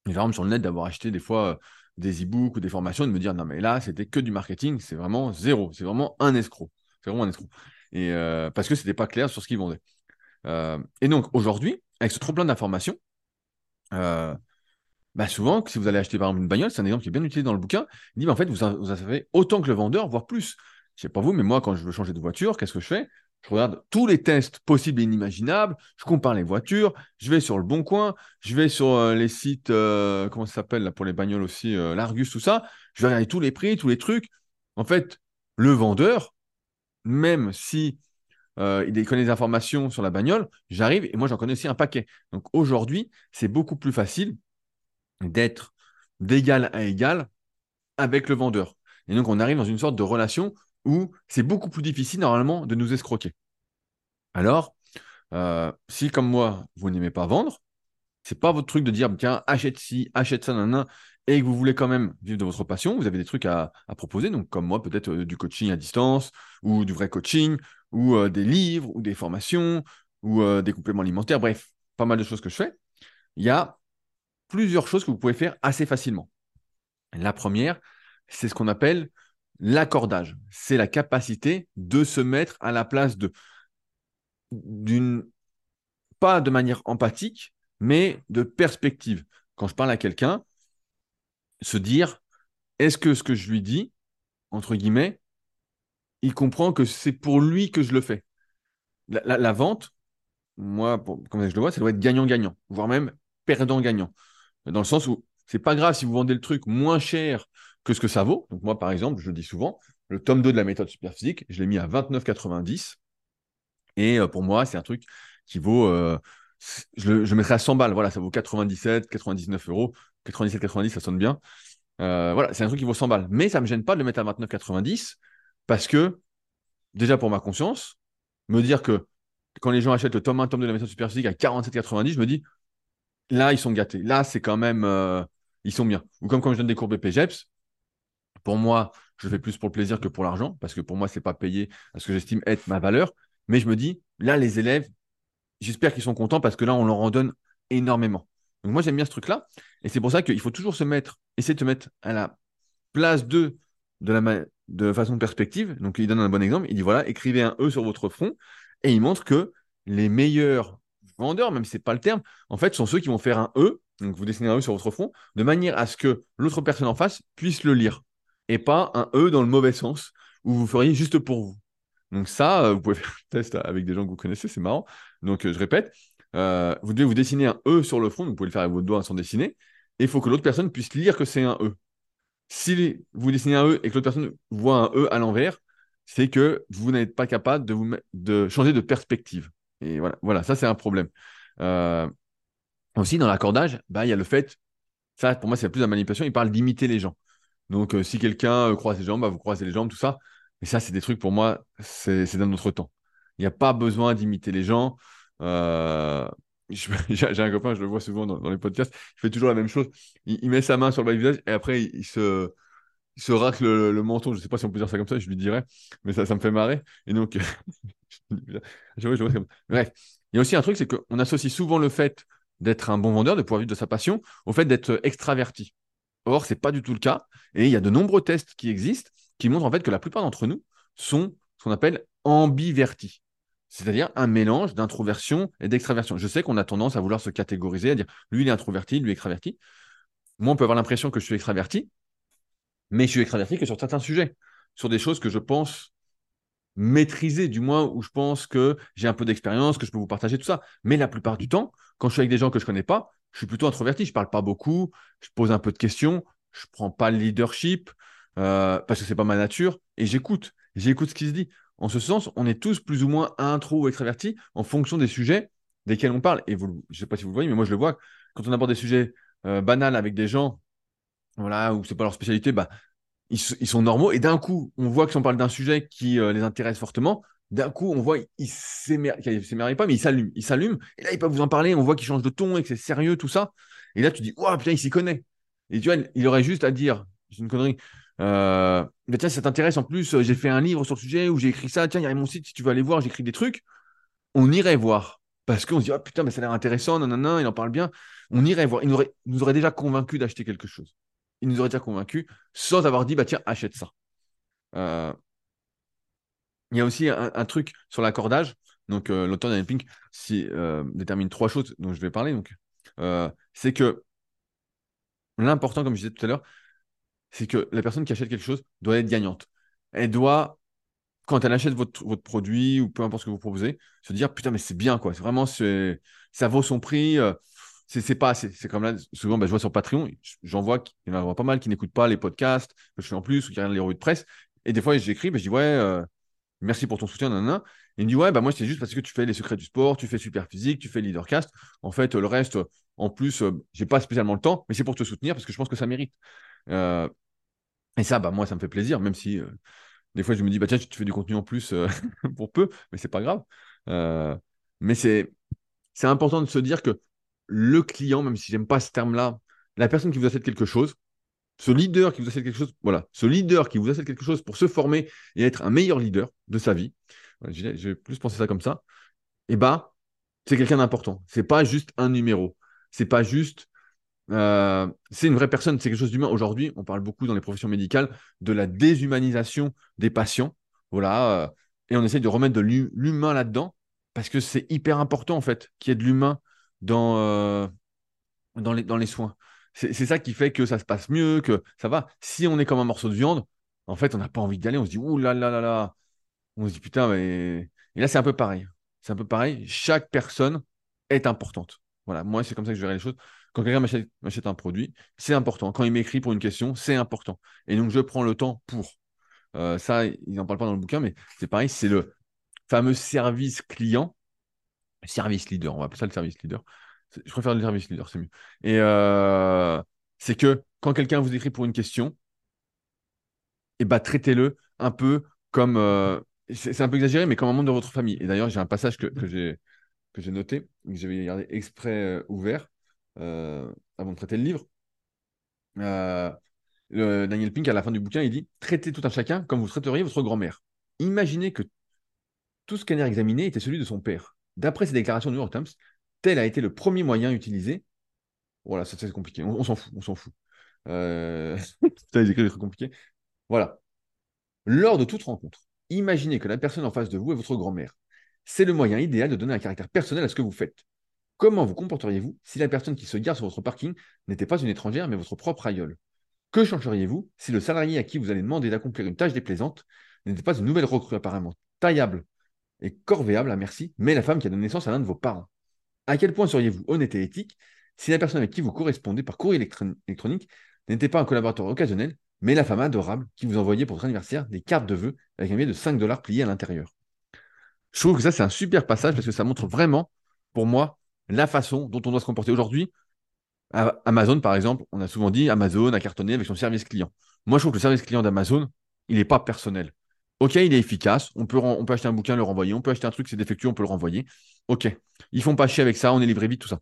mais vraiment sur le net d'avoir acheté des fois des e-books ou des formations de me dire non, mais là, c'était que du marketing, c'est vraiment zéro, c'est vraiment un escroc. C'est vraiment un escroc. Et euh, parce que c'était pas clair sur ce qu'ils vendaient. Euh, et donc, aujourd'hui, avec ce trop plein d'informations, euh, bah souvent, si vous allez acheter par exemple une bagnole, c'est un exemple qui est bien utilisé dans le bouquin, il dit bah, en fait, vous en savez autant que le vendeur, voire plus. Je sais pas vous, mais moi, quand je veux changer de voiture, qu'est-ce que je fais? Je regarde tous les tests possibles et inimaginables, je compare les voitures, je vais sur le Bon Coin, je vais sur euh, les sites, euh, comment ça s'appelle pour les bagnoles aussi, euh, l'Argus, tout ça, je vais regarder tous les prix, tous les trucs. En fait, le vendeur, même si il connaît des informations sur la bagnole, j'arrive et moi j'en connais aussi un paquet. Donc aujourd'hui, c'est beaucoup plus facile d'être d'égal à égal avec le vendeur. Et donc, on arrive dans une sorte de relation où c'est beaucoup plus difficile normalement de nous escroquer. Alors, euh, si comme moi, vous n'aimez pas vendre, c'est pas votre truc de dire, tiens, achète ci, achète ça, nan, nan, et que vous voulez quand même vivre de votre passion, vous avez des trucs à, proposer, donc comme moi, peut-être euh, du coaching à distance, ou du vrai coaching, ou euh, des livres, ou des formations, ou des compléments alimentaires, bref, pas mal de choses que je fais. Il y a plusieurs choses que vous pouvez faire assez facilement. La première, c'est ce qu'on appelle l'accordage. C'est la capacité de se mettre à la place de d'une pas de manière empathique, mais de perspective. Quand je parle à quelqu'un, se dire est-ce que ce que je lui dis, entre guillemets, il comprend que c'est pour lui que je le fais? La, vente, moi, comme je le vois, ça doit être gagnant-gagnant, voire même perdant-gagnant. Dans le sens où c'est pas grave si vous vendez le truc moins cher que ce que ça vaut. Donc moi, par exemple, je dis souvent, le tome 2 de la méthode superphysique, je l'ai mis à 29,90. Et euh, pour moi, c'est un truc qui vaut, euh, je, je mettrais à 100 balles. Voilà, ça vaut 97, 99 euros. 97, 90, ça sonne bien. Euh, voilà, c'est un truc qui vaut 100 balles. Mais ça me gêne pas de le mettre à 29,90 parce que, déjà pour ma conscience, me dire que quand les gens achètent le tome 1, tome 2 de la méthode superphysique à 47,90, je me dis, là, ils sont gâtés. Là, c'est quand même, ils sont bien. Ou comme quand je donne des cours BPGEPS, pour moi, je fais plus pour le plaisir que pour l'argent, parce que pour moi, c'est pas payé à ce que j'estime être ma valeur. Mais je me dis, là, les élèves, j'espère qu'ils sont contents parce que là, on leur en donne énormément. Donc moi, j'aime bien ce truc-là. Et c'est pour ça qu'il faut toujours se mettre, essayer de se mettre à la place d'eux de, de façon perspective. Donc il donne un bon exemple. Il dit, voilà, écrivez un E sur votre front. Et il montre que les meilleurs vendeurs, même si ce n'est pas le terme, en fait, sont ceux qui vont faire un E. Donc vous dessinez un E sur votre front, de manière à ce que l'autre personne en face puisse le lire. Et pas un E dans le mauvais sens, où vous feriez juste pour vous. Donc ça, euh, vous pouvez faire un test avec des gens que vous connaissez, c'est marrant. Donc euh, je répète, euh, vous devez vous dessiner un E sur le front, vous pouvez le faire avec votre doigt sans dessiner, et il faut que l'autre personne puisse lire que c'est un E. Si vous dessinez un E et que l'autre personne voit un E à l'envers, c'est que vous n'êtes pas capable de, changer de perspective. Et voilà, voilà ça c'est un problème. Aussi, dans l'accordage, bah, il y a le fait, ça pour moi c'est plus la manipulation, il parle d'imiter les gens. Donc, euh, si quelqu'un euh, croise les jambes, bah, vous croisez les jambes, tout ça. Mais ça, c'est des trucs pour moi, c'est d'un autre temps. Il n'y a pas besoin d'imiter les gens. Euh, J'ai un copain, je le vois souvent dans, les podcasts, il fait toujours la même chose. Il, met sa main sur le bas du visage et après, il, se, racle le, menton. Je ne sais pas si on peut dire ça comme ça, je lui dirais, mais ça, ça me fait marrer. Et donc, je vois, je vois, Bref, il y a aussi un truc, c'est qu'on associe souvent le fait d'être un bon vendeur, de pouvoir vivre de sa passion, au fait d'être extraverti. Or, c'est pas du tout le cas. Et il y a de nombreux tests qui existent qui montrent en fait que la plupart d'entre nous sont ce qu'on appelle ambivertis. C'est-à-dire un mélange d'introversion et d'extraversion. Je sais qu'on a tendance à vouloir se catégoriser, à dire lui il est introverti, lui extraverti. Moi, on peut avoir l'impression que je suis extraverti, mais je suis extraverti que sur certains sujets, sur des choses que je pense maîtriser, du moins où je pense que j'ai un peu d'expérience, que je peux vous partager tout ça. Mais la plupart du temps, quand je suis avec des gens que je connais pas, je suis plutôt introverti. Je parle pas beaucoup, je pose un peu de questions, je prends pas le leadership euh, parce que c'est pas ma nature et j'écoute. J'écoute ce qui se dit. En ce sens, on est tous plus ou moins intro ou extravertis en fonction des sujets desquels on parle. Et vous, je sais pas si vous le voyez, mais moi je le vois. Quand on aborde des sujets euh, banals avec des gens, voilà, où c'est pas leur spécialité, bah ils, ils sont normaux. Et d'un coup, on voit que si on parle d'un sujet qui euh, les intéresse fortement, d'un coup, on voit s'émerveillent s'émerveillent pas, mais ils s'allument. Ils s'allument. Et là, ils peuvent vous en parler. On voit qu'ils changent de ton et que c'est sérieux, tout ça. Et là, tu dis, waouh, putain, il s'y connaît. Et tu vois, il aurait juste à dire, c'est une connerie, Euh, tiens, ça t'intéresse en plus, j'ai fait un livre sur le sujet où j'ai écrit ça, tiens, il y a mon site, si tu veux aller voir, j'écris des trucs. On irait voir. Parce qu'on se dit, oh putain, mais ça a l'air intéressant, non, il en parle bien. On irait voir. Il nous aurait, nous aurait déjà convaincu d'acheter quelque chose. Il nous aurait déjà convaincu sans avoir dit, bah tiens, achète ça. Euh, il y a aussi un, truc sur l'accordage. Donc, euh, l'auteur d'Aniel Pink euh, détermine trois choses dont je vais parler. Donc, c'est que l'important, comme je disais tout à l'heure, c'est que la personne qui achète quelque chose doit être gagnante. Elle doit, quand elle achète votre, votre produit ou peu importe ce que vous proposez, se dire putain, mais c'est bien quoi. C'est vraiment, ça vaut son prix. c'est pas assez. C'est comme là, souvent, bah, je vois sur Patreon, j'en vois, il y en a pas mal qui n'écoutent pas les podcasts que je fais en plus ou qui regardent les revues de presse. Et des fois, j'écris, bah, je dis ouais, euh, merci pour ton soutien, nanana. il me dit ouais, bah moi c'est juste parce que tu fais les secrets du sport, tu fais super physique, tu fais leadercast. En fait, le reste, en plus, euh, j'ai pas spécialement le temps, mais c'est pour te soutenir parce que je pense que ça mérite. Euh, et ça, bah moi, ça me fait plaisir, même si des fois je me dis bah tiens, tu fais du contenu en plus pour peu, mais c'est pas grave. mais c'est c'est important de se dire que le client, même si j'aime pas ce terme-là, la personne qui vous achète quelque chose, ce leader qui vous achète quelque chose, voilà, ce leader qui vous achète quelque chose pour se former et être un meilleur leader de sa vie, je vais plus penser ça comme ça, et eh bah, c'est quelqu'un d'important. C'est pas juste un numéro. C'est pas juste. Euh, c'est une vraie personne, c'est quelque chose d'humain. Aujourd'hui, on parle beaucoup dans les professions médicales de la déshumanisation des patients. Voilà. Euh, et on essaye de remettre de l'humain là-dedans parce que c'est hyper important, en fait, qu'il y ait de l'humain dans, euh, dans, les, dans les soins. C'est ça qui fait que ça se passe mieux, que ça va. Si on est comme un morceau de viande, en fait, on n'a pas envie d'y aller. On se dit, ouh là là là là. On se dit, putain, mais. Et là, c'est un peu pareil. C'est un peu pareil. Chaque personne est importante. Voilà, moi, c'est comme ça que je verrai les choses. Quand quelqu'un m'achète un produit, c'est important. Quand il m'écrit pour une question, c'est important. Et donc, je prends le temps pour. Euh, ça, il n'en parle pas dans le bouquin, mais c'est pareil, c'est le fameux service client, service leader, on va appeler ça le service leader. Je préfère le service leader, c'est mieux. Et euh, c'est que quand quelqu'un vous écrit pour une question, et eh bah, traitez-le un peu comme. Euh, c'est un peu exagéré, mais comme un membre de votre famille. Et d'ailleurs, j'ai un passage que, que j'ai noté, que j'avais gardé exprès euh, ouvert avant de traiter le livre. Daniel Pink, à la fin du bouquin, il dit Traitez tout un chacun comme vous traiteriez votre grand-mère. Imaginez que tout scanner examiné était celui de son père. D'après ses déclarations du New York Times, tel a été le premier moyen utilisé. Voilà, ça c'est compliqué. On, s'en fout, on s'en fout. Euh... les écrits compliqués. Voilà. Lors de toute rencontre, imaginez que la personne en face de vous est votre grand-mère. C'est le moyen idéal de donner un caractère personnel à ce que vous faites. Comment vous comporteriez-vous si la personne qui se gare sur votre parking n'était pas une étrangère mais votre propre aïeul? Que changeriez-vous si le salarié à qui vous allez demander d'accomplir une tâche déplaisante n'était pas une nouvelle recrue apparemment taillable et corvéable à merci, mais la femme qui a donné naissance à l'un de vos parents? À quel point seriez-vous honnête et éthique si la personne avec qui vous correspondez par courrier électronique n'était pas un collaborateur occasionnel, mais la femme adorable qui vous envoyait pour votre anniversaire des cartes de vœux avec un billet de 5 dollars pliés à l'intérieur? Je trouve que ça, c'est un super passage parce que ça montre vraiment, pour moi, la façon dont on doit se comporter aujourd'hui. Amazon, par exemple, on a souvent dit Amazon a cartonné avec son service client. Moi, je trouve que le service client d'Amazon, il n'est pas personnel. Ok, il est efficace. On peut, on peut acheter un bouquin, le renvoyer. On peut acheter un truc, c'est défectueux, on peut le renvoyer. Ok. Ils font pas chier avec ça, on est livré vite, tout ça.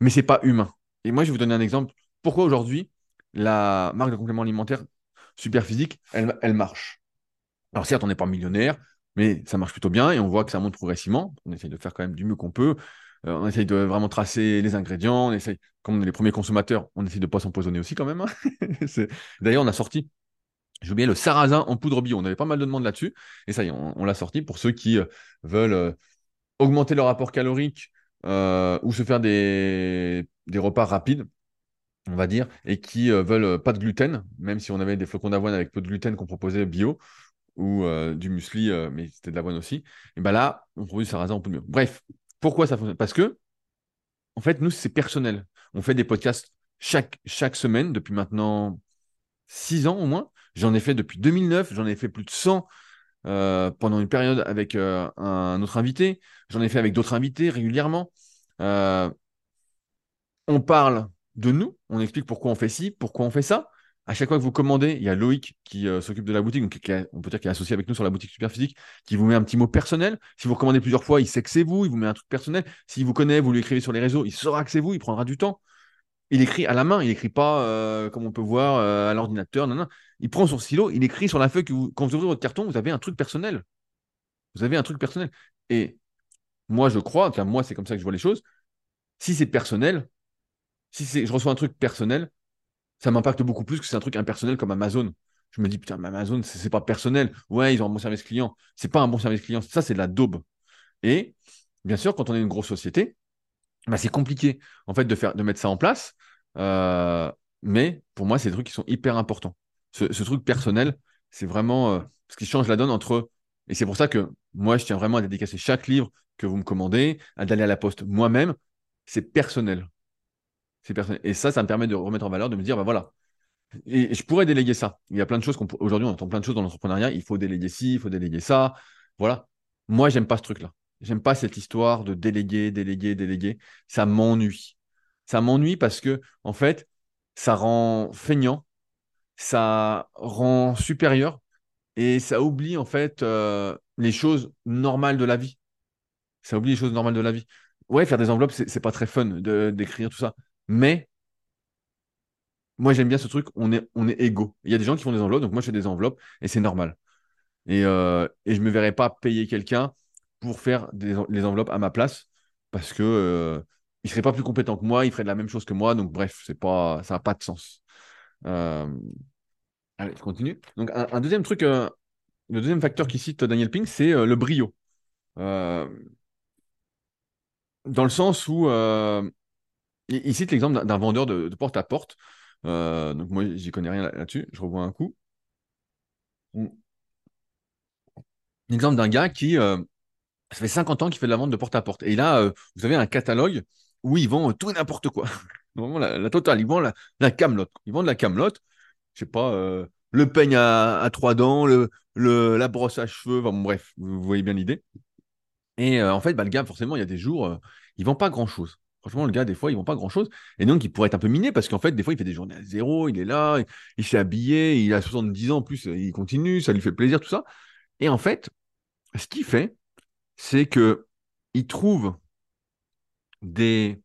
Mais c'est pas humain. Et moi, je vais vous donner un exemple. Pourquoi aujourd'hui, la marque de compléments alimentaires super physique, elle, marche? Alors certes, on n'est pas millionnaire, mais ça marche plutôt bien et on voit que ça monte progressivement. On essaye de faire quand même du mieux qu'on peut. Euh, on essaye de vraiment tracer les ingrédients. On essaye, comme on est les premiers consommateurs, on essaye de ne pas s'empoisonner aussi quand même. Hein. D'ailleurs, on a sorti j'ai oublié le sarrasin en poudre bio. On avait pas mal de demandes là-dessus. Et ça y est, on, l'a sorti pour ceux qui euh, veulent euh, augmenter leur rapport calorique euh, ou se faire des, repas rapides, on va dire, et qui veulent pas de gluten, même si on avait des flocons d'avoine avec peu de gluten qu'on proposait bio, ou du muesli, mais c'était de l'avoine aussi. Et bien là, on du sarrasin en poudre bio. Bref, pourquoi ça fonctionne? Parce que, en fait, nous, c'est personnel. On fait des podcasts chaque, chaque semaine depuis maintenant six ans au moins. J'en ai fait depuis 2009, j'en ai fait plus de 100 euh, pendant une période avec euh, un autre invité, j'en ai fait avec d'autres invités régulièrement. Euh, on parle de nous, on explique pourquoi on fait ci, pourquoi on fait ça. À chaque fois que vous commandez, il y a Loïc qui s'occupe de la boutique, on peut dire qu'il est associé avec nous sur la boutique Superphysique, qui vous met un petit mot personnel. Si vous recommandez plusieurs fois, il sait que c'est vous, il vous met un truc personnel. S'il vous connaît, vous lui écrivez sur les réseaux, il saura que c'est vous, il prendra du temps. Il écrit à la main, il écrit pas comme on peut voir à l'ordinateur. Non, non. Il prend son stylo, il écrit sur la feuille que vous, quand vous ouvrez votre carton, vous avez un truc personnel. Vous avez un truc personnel. Et moi, je crois, enfin, moi, c'est comme ça que je vois les choses. Si c'est personnel, si je reçois un truc personnel, ça m'impacte beaucoup plus que c'est un truc impersonnel comme Amazon. Je me dis, putain, mais Amazon, c'est pas personnel. Ouais, ils ont un bon service client. C'est pas un bon service client. Ça, c'est de la daube. Et bien sûr, quand on est une grosse société, bah, c'est compliqué en fait de, faire, de mettre ça en place. Euh, mais pour moi, c'est des trucs qui sont hyper importants. Ce, truc personnel, c'est vraiment euh, ce qui change la donne entre. Et c'est pour ça que moi, je tiens vraiment à dédicacer chaque livre que vous me commandez, à d'aller à la poste moi-même. C'est personnel. C'est personnel. Et ça, ça me permet de remettre en valeur, de me dire, bah voilà. Et, je pourrais déléguer ça. Il y a plein de choses qu'aujourd'hui, on, on entend plein de choses dans l'entrepreneuriat. Il faut déléguer ci, il faut déléguer ça. Voilà. Moi, j'aime pas ce truc-là. J'aime pas cette histoire de déléguer, déléguer, déléguer. Ça m'ennuie. Ça m'ennuie parce que, en fait, ça rend feignant, ça rend supérieur et ça oublie, en fait, euh, les choses normales de la vie. Ça oublie les choses normales de la vie. Ouais, faire des enveloppes, c'est pas très fun d'écrire tout ça. Mais moi, j'aime bien ce truc, on est, on est égaux. Il y a des gens qui font des enveloppes, donc moi, je fais des enveloppes et c'est normal. Et, euh, et je ne me verrais pas payer quelqu'un pour faire les enveloppes à ma place parce que euh, il serait pas plus compétent que moi, il ferait de la même chose que moi. Donc bref, pas, ça n'a pas de sens. Euh, allez, je continue. Donc un, deuxième truc, euh, le deuxième facteur qui cite Daniel Pink, c'est le brio. dans le sens où il, cite l'exemple d'un vendeur de, porte à porte. donc moi, j'y connais rien là-dessus. je revois un coup. L'exemple d'un gars qui ça fait 50 ans qu'il fait de la vente de porte à porte. Et là, euh, vous avez un catalogue où ils vendent tout n'importe quoi. Vraiment la, totale. Ils vendent la, la camelote. Ils vendent la camelote. Je sais pas, euh, le peigne à, trois dents, le, la brosse à cheveux. bref, vous, voyez bien l'idée. Et euh, en fait, bah, le gars, forcément, il y a des jours, il vend pas grand-chose. Franchement, le gars, des fois, il vend pas grand-chose. Et donc, il pourrait être un peu miné parce qu'en fait, des fois, il fait des journées à zéro, il est là, il, il s'est habillé, il a 70 ans en plus, il continue, ça lui fait plaisir, tout ça. Et en fait, ce qu'il fait, c'est que il trouve des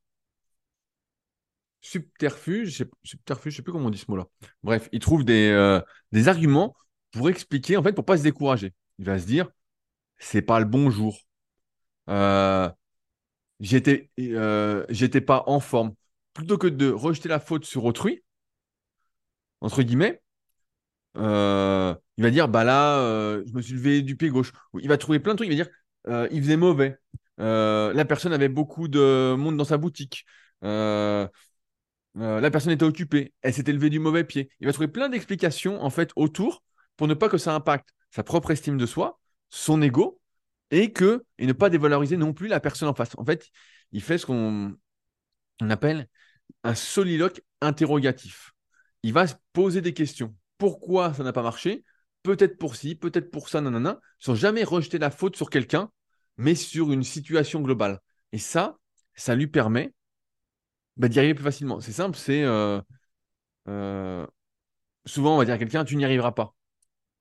subterfuges, subterfuges, je sais plus comment on dit ce mot-là. Bref, il trouve des, euh, des arguments pour expliquer, en fait, pour pas se décourager. Il va se dire, c'est pas le bon jour. Euh, j'étais, euh, j'étais pas en forme. Plutôt que de rejeter la faute sur autrui, entre guillemets, il va dire, bah là, je me suis levé du pied gauche. Il va trouver plein de trucs. Il va dire, euh, il faisait mauvais. Euh, la personne avait beaucoup de monde dans sa boutique. Euh, la personne était occupée. Elle s'était levée du mauvais pied. Il va trouver plein d'explications en fait autour pour ne pas que ça impacte sa propre estime de soi, son ego, et que et ne pas dévaloriser non plus la personne en face. En fait, il fait ce qu'on appelle un soliloque interrogatif. Il va se poser des questions. Pourquoi ça n'a pas marché? Peut-être pour ci, peut-être pour ça, nanana, sans jamais rejeter la faute sur quelqu'un mais sur une situation globale. Et ça, ça lui permet bah, d'y arriver plus facilement. C'est simple, c'est euh, euh, souvent on va dire à quelqu'un tu n'y arriveras pas.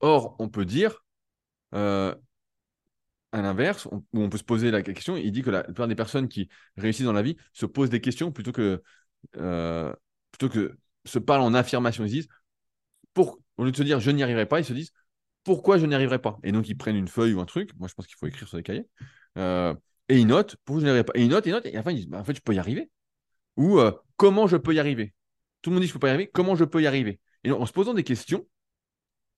Or, on peut dire euh, à l'inverse, on, on peut se poser la question. Il dit que la plupart des personnes qui réussissent dans la vie se posent des questions plutôt que plutôt que se parlent en affirmation. Ils disent pour au lieu de se dire je n'y arriverai pas, ils se disent pourquoi je n'y arriverai pas? Et donc, ils prennent une feuille ou un truc. Moi, je pense qu'il faut écrire sur des cahiers. Et ils notent pourquoi je n'y arriverai pas? Et ils notent, et ils notent. Et à la fin, ils disent bah, en fait, je peux y arriver. Ou euh, comment je peux y arriver? Tout le monde dit je ne peux pas y arriver. Comment je peux y arriver? Et en se posant des questions,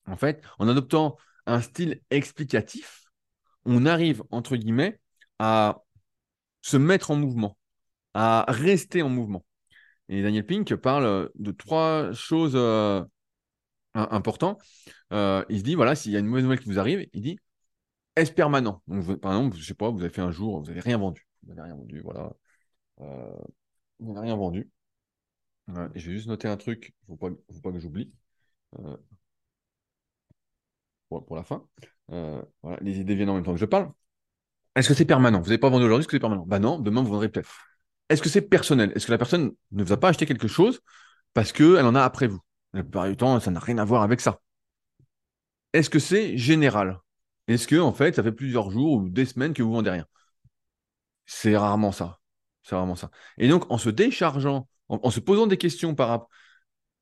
en fait, en adoptant un style explicatif, on arrive, entre guillemets, à se mettre en mouvement, à rester en mouvement. Et Daniel Pink parle de trois choses euh, important, euh, il se dit voilà, s'il y a une mauvaise nouvelle qui vous arrive, il dit est-ce permanent? Donc, par exemple, je sais pas, vous avez fait un jour, vous n'avez rien vendu. Vous n'avez rien vendu, voilà. Euh, vous n'avez rien vendu. et je vais juste noter un truc, il ne faut pas, que j'oublie. Euh, pour, la fin. voilà, les idées viennent en même temps que je parle. Est-ce que c'est permanent? Vous n'avez pas vendu aujourd'hui, est-ce que c'est permanent? Bah non, demain vous vendrez peut-être. Est-ce que c'est personnel? Est-ce que la personne ne vous a pas acheté quelque chose parce qu'elle en a après vous? La plupart du temps, ça n'a rien à voir avec ça. Est-ce que c'est général? Est-ce que, en fait, ça fait plusieurs jours ou des semaines que vous vendez rien? C'est rarement ça. C'est rarement ça. Et donc, en se déchargeant, en, se posant des questions par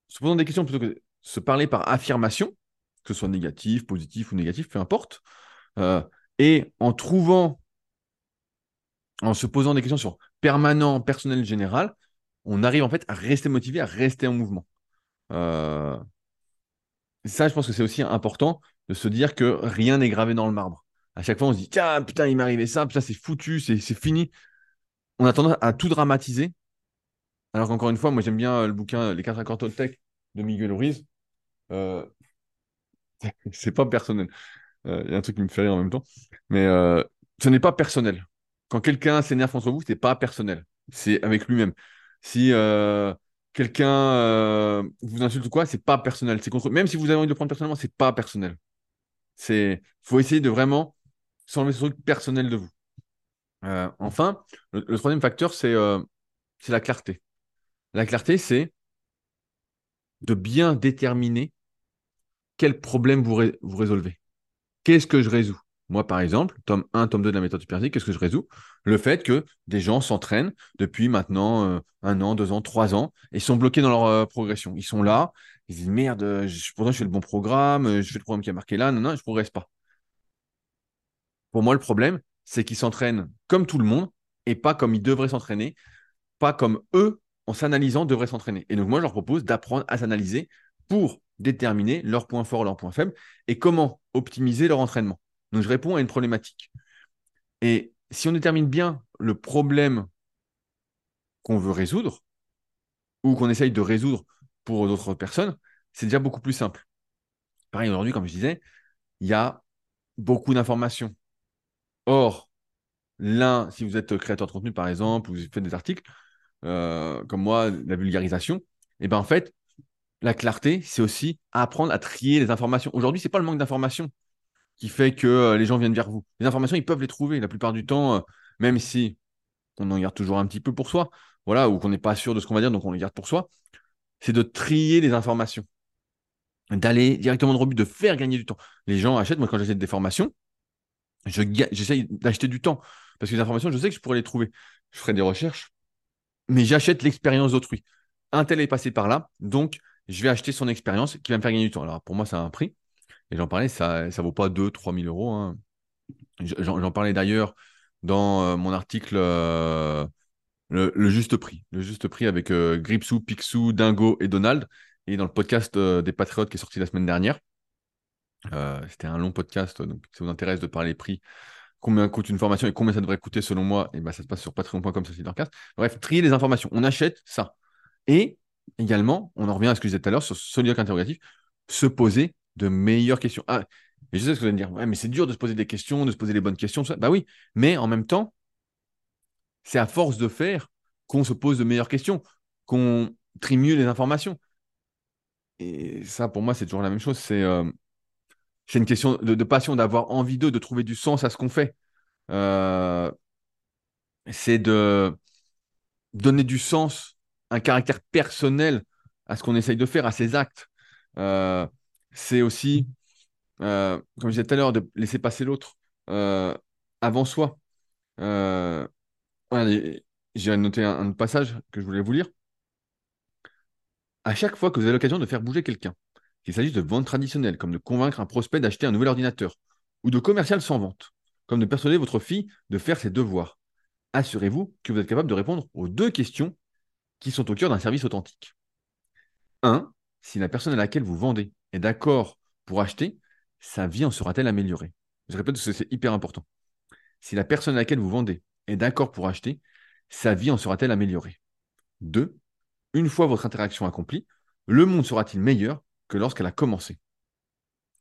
se posant des questions plutôt que se parler par affirmation, que ce soit négatif, positif ou négatif, peu importe, euh, et en trouvant, en se posant des questions sur permanent, personnel, général, on arrive en fait à rester motivé, à rester en mouvement. Euh, ça, je pense que c'est aussi important de se dire que rien n'est gravé dans le marbre. À chaque fois, on se dit, tiens, putain, il m'est arrivé ça, putain, c'est foutu, c'est fini. On a tendance à tout dramatiser. Alors qu'encore une fois, moi, j'aime bien le bouquin Les quatre accords Toltec de Miguel Ruiz. Euh, c'est pas personnel. Euh, il y a un truc qui me fait rire en même temps. Mais euh, ce n'est pas personnel. Quand quelqu'un s'énerve contre vous, ce n'est pas personnel. C'est avec lui-même. Si quelqu'un vous insulte ou quoi, c'est pas personnel. C'est contre... Même si vous avez envie de le prendre personnellement, c'est pas personnel. C'est faut essayer de vraiment s'enlever ce truc personnel de vous. Enfin, le, troisième facteur, c'est la clarté. La clarté, c'est de bien déterminer quel problème vous, résolvez. Qu'est-ce que je résous? Moi, par exemple, tome 1, tome 2 de la méthode hypnotique, qu'est-ce que je résous? Le fait que des gens s'entraînent depuis maintenant euh, un an, deux ans, trois ans et sont bloqués dans leur euh, progression. Ils sont là, ils disent merde, euh, je, pourtant je fais le bon programme, je fais le programme qui a marqué là, non, non, je ne progresse pas. Pour moi, le problème, c'est qu'ils s'entraînent comme tout le monde et pas comme ils devraient s'entraîner, pas comme eux en s'analysant, devraient s'entraîner. Et donc, moi, je leur propose d'apprendre à s'analyser pour déterminer leurs points forts, leurs points faibles et comment optimiser leur entraînement. Donc, je réponds à une problématique. Et si on détermine bien le problème qu'on veut résoudre ou qu'on essaye de résoudre pour d'autres personnes, c'est déjà beaucoup plus simple. Pareil, aujourd'hui, comme je disais, il y a beaucoup d'informations. Or, l'un, si vous êtes créateur de contenu, par exemple, ou vous faites des articles, euh, comme moi, la vulgarisation, et eh ben en fait, la clarté, c'est aussi apprendre à trier les informations. Aujourd'hui, c'est pas le manque d'informations qui fait que euh, les gens viennent vers vous. Les informations, ils peuvent les trouver la plupart du temps, euh, même si on en garde toujours un petit peu pour soi, voilà, ou qu'on n'est pas sûr de ce qu'on va dire, donc on les garde pour soi. C'est de trier les informations, d'aller directement dans le but, de faire gagner du temps. Les gens achètent, moi quand j'achète des formations, j'essaye d'acheter du temps parce que les informations, je sais que je pourrais les trouver. Je ferai des recherches, mais j'achète l'expérience d'autrui. Un tel est passé par là, donc je vais acheter son expérience qui va me faire gagner du temps. Alors pour moi, ça a un prix. Et j'en parlais, ça ne vaut pas 2 3 000 euros. Hein. J'en parlais d'ailleurs dans euh, mon article euh, le, juste prix. Le juste prix avec euh, Gripsou, Picsou, Dingo et Donald. Et dans le podcast des Patriotes qui est sorti la semaine dernière. C'était un long podcast, donc si ça vous intéresse de parler prix, combien coûte une formation et combien ça devrait coûter selon moi, et ben ça se passe sur patreon.com, Bref, trier les informations. On achète ça. Et également, on en revient à ce que je disais tout à l'heure sur Soliloque interrogatif, se poser de meilleures questions. Ah, et je sais ce que vous allez me dire, mais c'est dur de se poser des questions, de se poser les bonnes questions, ça. Bah oui, mais en même temps, c'est à force de faire qu'on se pose de meilleures questions, qu'on trie mieux les informations. Et ça, pour moi, c'est toujours la même chose. C'est euh, une question de, passion, d'avoir envie d'eux, de trouver du sens à ce qu'on fait. Euh, c'est de donner du sens, un caractère personnel à ce qu'on essaye de faire, à ses actes. Euh, c'est aussi, euh, comme je disais tout à l'heure, de laisser passer l'autre avant soi. J'ai noté un passage que je voulais vous lire. À chaque fois que vous avez l'occasion de faire bouger quelqu'un, qu'il s'agisse de vente traditionnelle, comme de convaincre un prospect d'acheter un nouvel ordinateur, ou de commercial sans vente, comme de persuader votre fille de faire ses devoirs. Assurez-vous que vous êtes capable de répondre aux deux questions qui sont au cœur d'un service authentique. 1. Si la personne à laquelle vous vendez est d'accord pour acheter, sa vie en sera-t-elle améliorée? Je répète que c'est hyper important. Si la personne à laquelle vous vendez est d'accord pour acheter, sa vie en sera-t-elle améliorée? 2. Une fois votre interaction accomplie, le monde sera-t-il meilleur? Que lorsqu'elle a commencé.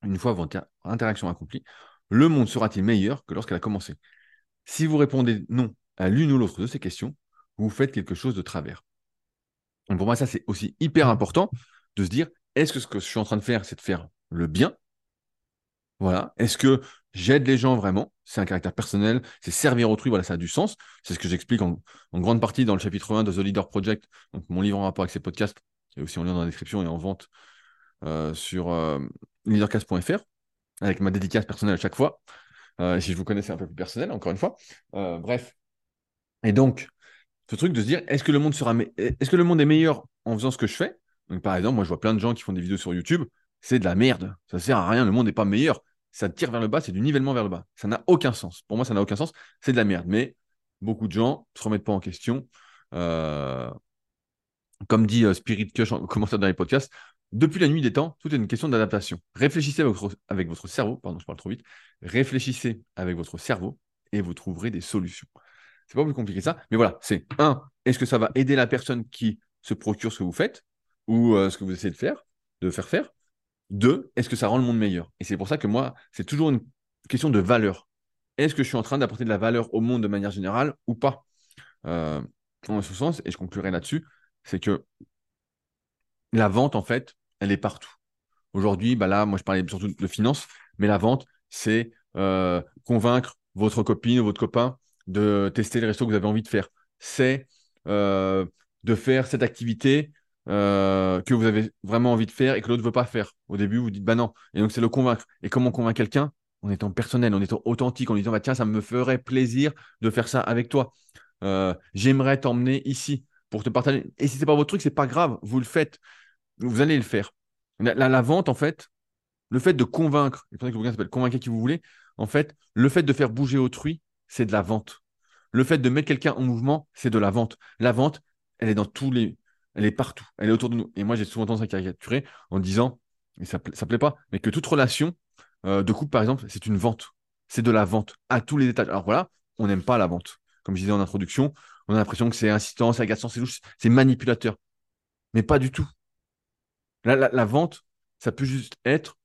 Une fois votre interaction accomplie, le monde sera-t-il meilleur que lorsqu'elle a commencé? Si vous répondez non à l'une ou l'autre de ces questions, vous faites quelque chose de travers. Pour moi, ça, c'est aussi hyper important de se dire, est-ce que ce que je suis en train de faire, c'est de faire le bien? Voilà. Est-ce que j'aide les gens vraiment? C'est un caractère personnel, c'est servir autrui, voilà, ça a du sens. C'est ce que j'explique en, grande partie dans le chapitre 1 de The Leader Project, donc mon livre en rapport avec ces podcasts, qui est aussi en lien dans la description et en vente sur euh, leadercast.fr, avec ma dédicace personnelle à chaque fois. Euh, si je vous connaissais un peu plus personnel, encore une fois. bref. Et donc, ce truc de se dire, est-ce que le monde sera, est-ce que le monde est meilleur en faisant ce que je fais? Donc, par exemple, moi, je vois plein de gens qui font des vidéos sur YouTube, c'est de la merde, ça sert à rien, le monde n'est pas meilleur, ça tire vers le bas, c'est du nivellement vers le bas, ça n'a aucun sens. Pour moi, ça n'a aucun sens, c'est de la merde. Mais beaucoup de gens ne se remettent pas en question. Euh, comme dit euh, Spirit Kush en commentaire dans les podcasts, depuis la nuit des temps, tout est une question d'adaptation. Réfléchissez avec votre, cerveau, pardon, je parle trop vite, réfléchissez avec votre cerveau et vous trouverez des solutions. C'est pas plus compliqué que ça, mais voilà, c'est un, est-ce que ça va aider la personne qui se procure ce que vous faites ou euh, ce que vous essayez de faire, de faire faire? Deux, est-ce que ça rend le monde meilleur? Et c'est pour ça que moi, c'est toujours une question de valeur. Est-ce que je suis en train d'apporter de la valeur au monde de manière générale ou pas? Euh, En ce sens, et je conclurai là-dessus, c'est que la vente, en fait, elle est partout. Aujourd'hui, bah là, moi, je parlais surtout de finance, mais la vente, c'est euh, convaincre votre copine ou votre copain de tester les restos que vous avez envie de faire. C'est euh, de faire cette activité euh, que vous avez vraiment envie de faire et que l'autre ne veut pas faire. Au début, vous dites bah non. Et donc, c'est le convaincre. Et comment on convainc quelqu'un? En étant personnel, en étant authentique, en disant bah, tiens, ça me ferait plaisir de faire ça avec toi. J'aimerais t'emmener ici pour te partager. Et si c'est pas votre truc, c'est pas grave, vous le faites, vous allez le faire. La, vente, en fait, le fait de convaincre, que le bouquin s'appelle Convaincre qui vous voulez, en fait, le fait de faire bouger autrui, c'est de la vente. Le fait de mettre quelqu'un en mouvement, c'est de la vente. La vente, elle est dans tous les. Elle est partout. Elle est autour de nous. Et moi, j'ai souvent tendance à caricaturer en disant, et ça ne plaît pas, mais que toute relation euh, de couple, par exemple, c'est une vente. C'est de la vente à tous les étages. Alors voilà, on n'aime pas la vente. Comme je disais en introduction, on a l'impression que c'est incitant, c'est agaçant, c'est louche, c'est manipulateur. Mais pas du tout. La, vente, ça peut juste être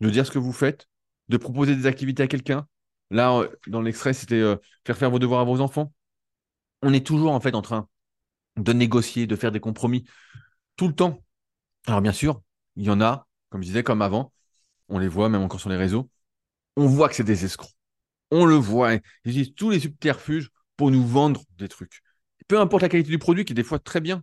de dire ce que vous faites, de proposer des activités à quelqu'un. Là, euh, dans l'extrait, c'était euh, faire faire vos devoirs à vos enfants. On est toujours en fait en train de négocier, de faire des compromis tout le temps. Alors bien sûr, il y en a, comme je disais, comme avant, on les voit même encore sur les réseaux, on voit que c'est des escrocs. On le voit. Ils utilisent tous les subterfuges pour nous vendre des trucs. Peu importe la qualité du produit, qui est des fois très bien.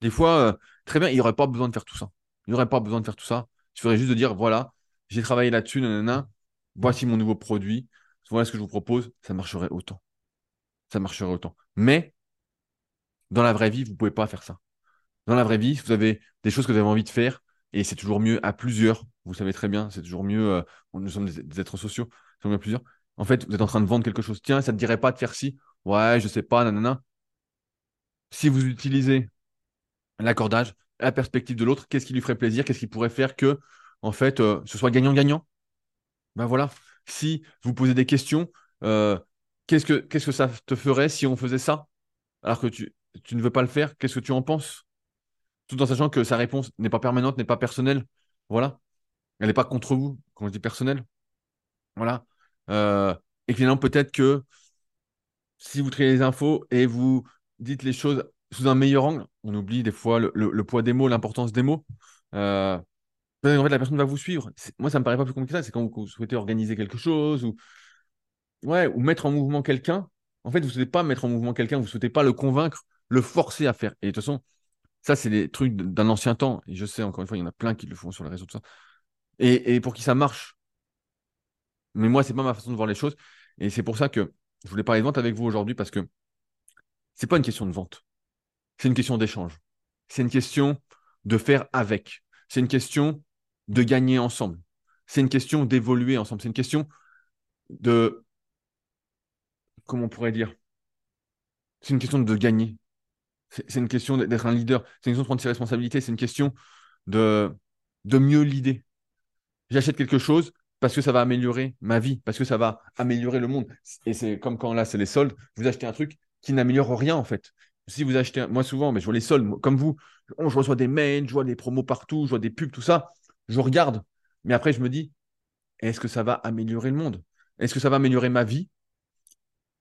Des fois, euh, très bien, il n'y aurait pas besoin de faire tout ça. Il n'y aurait pas besoin de faire tout ça. Il suffirait juste de dire, voilà, j'ai travaillé là-dessus, nanana, voici mon nouveau produit, voilà ce que je vous propose, ça marcherait autant. Ça marcherait autant. Mais, dans la vraie vie, vous ne pouvez pas faire ça. Dans la vraie vie, vous avez des choses que vous avez envie de faire, et c'est toujours mieux à plusieurs. Vous savez très bien, c'est toujours mieux. Euh, nous sommes des, êtres sociaux, c'est mieux à plusieurs. En fait, vous êtes en train de vendre quelque chose. Tiens, ça ne te dirait pas de faire ci Ouais, je sais pas, nanana. Si vous utilisez l'accordage, la perspective de l'autre, qu'est-ce qui lui ferait plaisir, qu'est-ce qui pourrait faire que, en fait, euh, ce soit gagnant-gagnant? Ben voilà. Si vous posez des questions, euh, qu'est-ce que que ça te ferait si on faisait ça? Alors que tu, tu ne veux pas le faire, qu'est-ce que tu en penses? Tout en sachant que sa réponse n'est pas permanente, n'est pas personnelle. Voilà. Elle n'est pas contre vous, quand je dis personnelle. Voilà. Euh, et finalement, peut-être que si vous triez les infos et vous dites les choses sous un meilleur angle, on oublie des fois le, poids des mots, l'importance des mots. Euh, en fait, la personne va vous suivre. Moi, ça me paraît pas plus compliqué que ça. C'est quand vous, souhaitez organiser quelque chose ou, ou mettre en mouvement quelqu'un. En fait, vous ne souhaitez pas mettre en mouvement quelqu'un, vous ne souhaitez pas le convaincre, le forcer à faire. Et de toute façon, ça, c'est des trucs d'un ancien temps. Et je sais, encore une fois, il y en a plein qui le font sur les réseaux, tout ça. Et, et pour qui ça marche. Mais moi, c'est pas ma façon de voir les choses. Et c'est pour ça que je voulais parler de vente avec vous aujourd'hui parce que c'est pas une question de vente. C'est une question d'échange. C'est une question de faire avec. C'est une question de gagner ensemble. C'est une question d'évoluer ensemble. C'est une question de. Comment on pourrait dire C'est une question de gagner. C'est une question d'être un leader. C'est une question de prendre ses responsabilités. C'est une question de, de mieux l'idée. J'achète quelque chose, parce que ça va améliorer ma vie, parce que ça va améliorer le monde. Et c'est comme quand là, c'est les soldes, vous achetez un truc qui n'améliore rien en fait. Si vous achetez, moi souvent, mais je vois les soldes, comme vous, je reçois des mails, je vois des promos partout, je vois des pubs, tout ça, je regarde. Mais après, je me dis, est-ce que ça va améliorer le monde? Est-ce que ça va améliorer ma vie?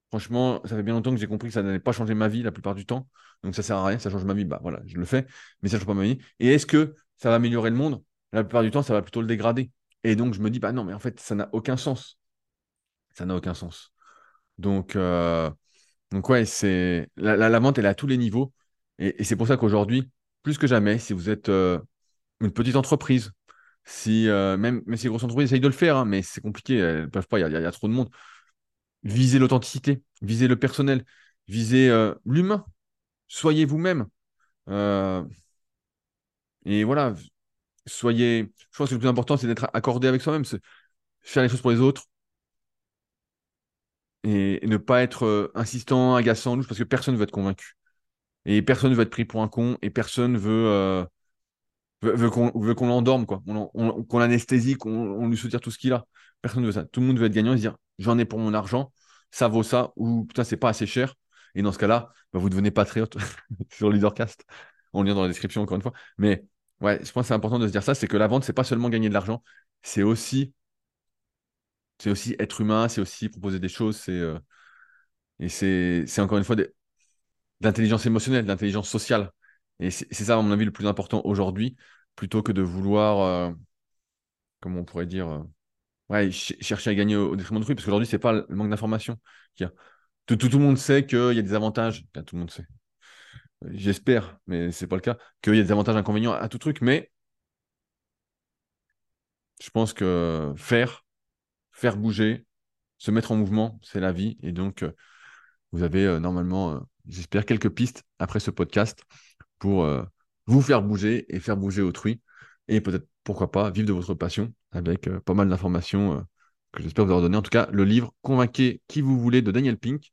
Franchement, ça fait bien longtemps que j'ai compris que ça n'allait pas changer ma vie la plupart du temps. Donc ça sert à rien, ça change ma vie, bah voilà, je le fais, mais ça ne change pas ma vie. Et est-ce que ça va améliorer le monde? La plupart du temps, ça va plutôt le dégrader. Et donc, je me dis, bah non, mais en fait, ça n'a aucun sens. Ça n'a aucun sens. Donc, euh, donc ouais, c'est la, la, vente, elle est à tous les niveaux. Et, c'est pour ça qu'aujourd'hui, plus que jamais, si vous êtes euh, une petite entreprise, si euh, même, même si les grosses entreprises essayent de le faire, hein, mais c'est compliqué, elles ne peuvent pas, il y, a trop de monde. Visez l'authenticité, visez le personnel, visez l'humain. soyez vous-même. Et voilà, soyez. Je pense que le plus important, c'est d'être accordé avec soi-même, faire les choses pour les autres et, ne pas être euh, insistant, agaçant, parce que personne ne veut être convaincu. Et personne ne veut être pris pour un con et personne veut, euh, veut, qu'on l'endorme, quoi. qu'on l'anesthésie, qu'on lui soutire tout ce qu'il a. Personne ne veut ça. Tout le monde veut être gagnant et se dire j'en ai pour mon argent, ça vaut ça, ou putain, c'est pas assez cher. Et dans ce cas-là, bah, vous devenez patriote sur Leadercast. On le lien dans la description encore une fois. Mais ouais, je pense que c'est important de se dire ça, c'est que la vente, c'est pas seulement gagner de l'argent, c'est aussi, c'est aussi être humain, c'est aussi proposer des choses, c'est euh, et c'est, c'est encore une fois de l'intelligence émotionnelle, d'intelligence sociale. Et c'est ça, à mon avis, le plus important aujourd'hui, plutôt que de vouloir, euh, comment on pourrait dire, euh, ouais, chercher à gagner au, détriment de trucs, parce qu'aujourd'hui, c'est pas le manque d'information qu'il y a. Tout, tout, le monde sait qu'il y a des avantages, tout le monde sait. J'espère, mais c'est pas le cas, qu'il y a des avantages inconvénients à tout truc, mais je pense que faire, faire bouger, se mettre en mouvement, c'est la vie. Et donc, euh, vous avez euh, normalement, euh, j'espère, quelques pistes après ce podcast pour vous faire bouger et faire bouger autrui. Et peut-être, pourquoi pas, vivre de votre passion avec pas mal d'informations que j'espère vous avoir donné. En tout cas, le livre Convainquez qui vous voulez de Daniel Pink,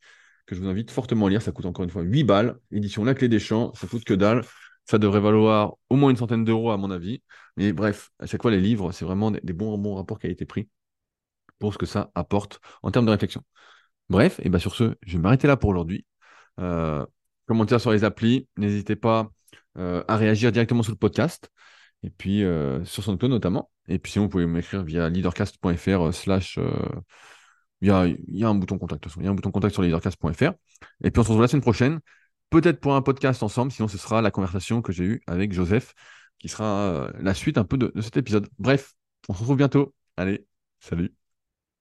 que je vous invite fortement à lire. Ça coûte encore une fois 8 balles. Édition La Clé des Champs, ça coûte que dalle. Ça devrait valoir au moins une centaine d'euros à mon avis. Mais bref, à chaque fois, les livres, c'est vraiment des, bons, bons rapports qualité-prix pour ce que ça apporte en termes de réflexion. Bref, et bien sur ce, je vais m'arrêter là pour aujourd'hui. Euh, commentaires sur les applis, n'hésitez pas euh, à réagir directement sur le podcast et puis euh, sur SoundCloud notamment. Et puis sinon, vous pouvez m'écrire via leadercast.fr slash... Il y, a, un bouton contact, sur leadercast.fr. Et puis on se retrouve la semaine prochaine, peut-être pour un podcast ensemble, sinon ce sera la conversation que j'ai eue avec Joseph, qui sera la suite un peu de cet épisode. Bref, on se retrouve bientôt. Allez, salut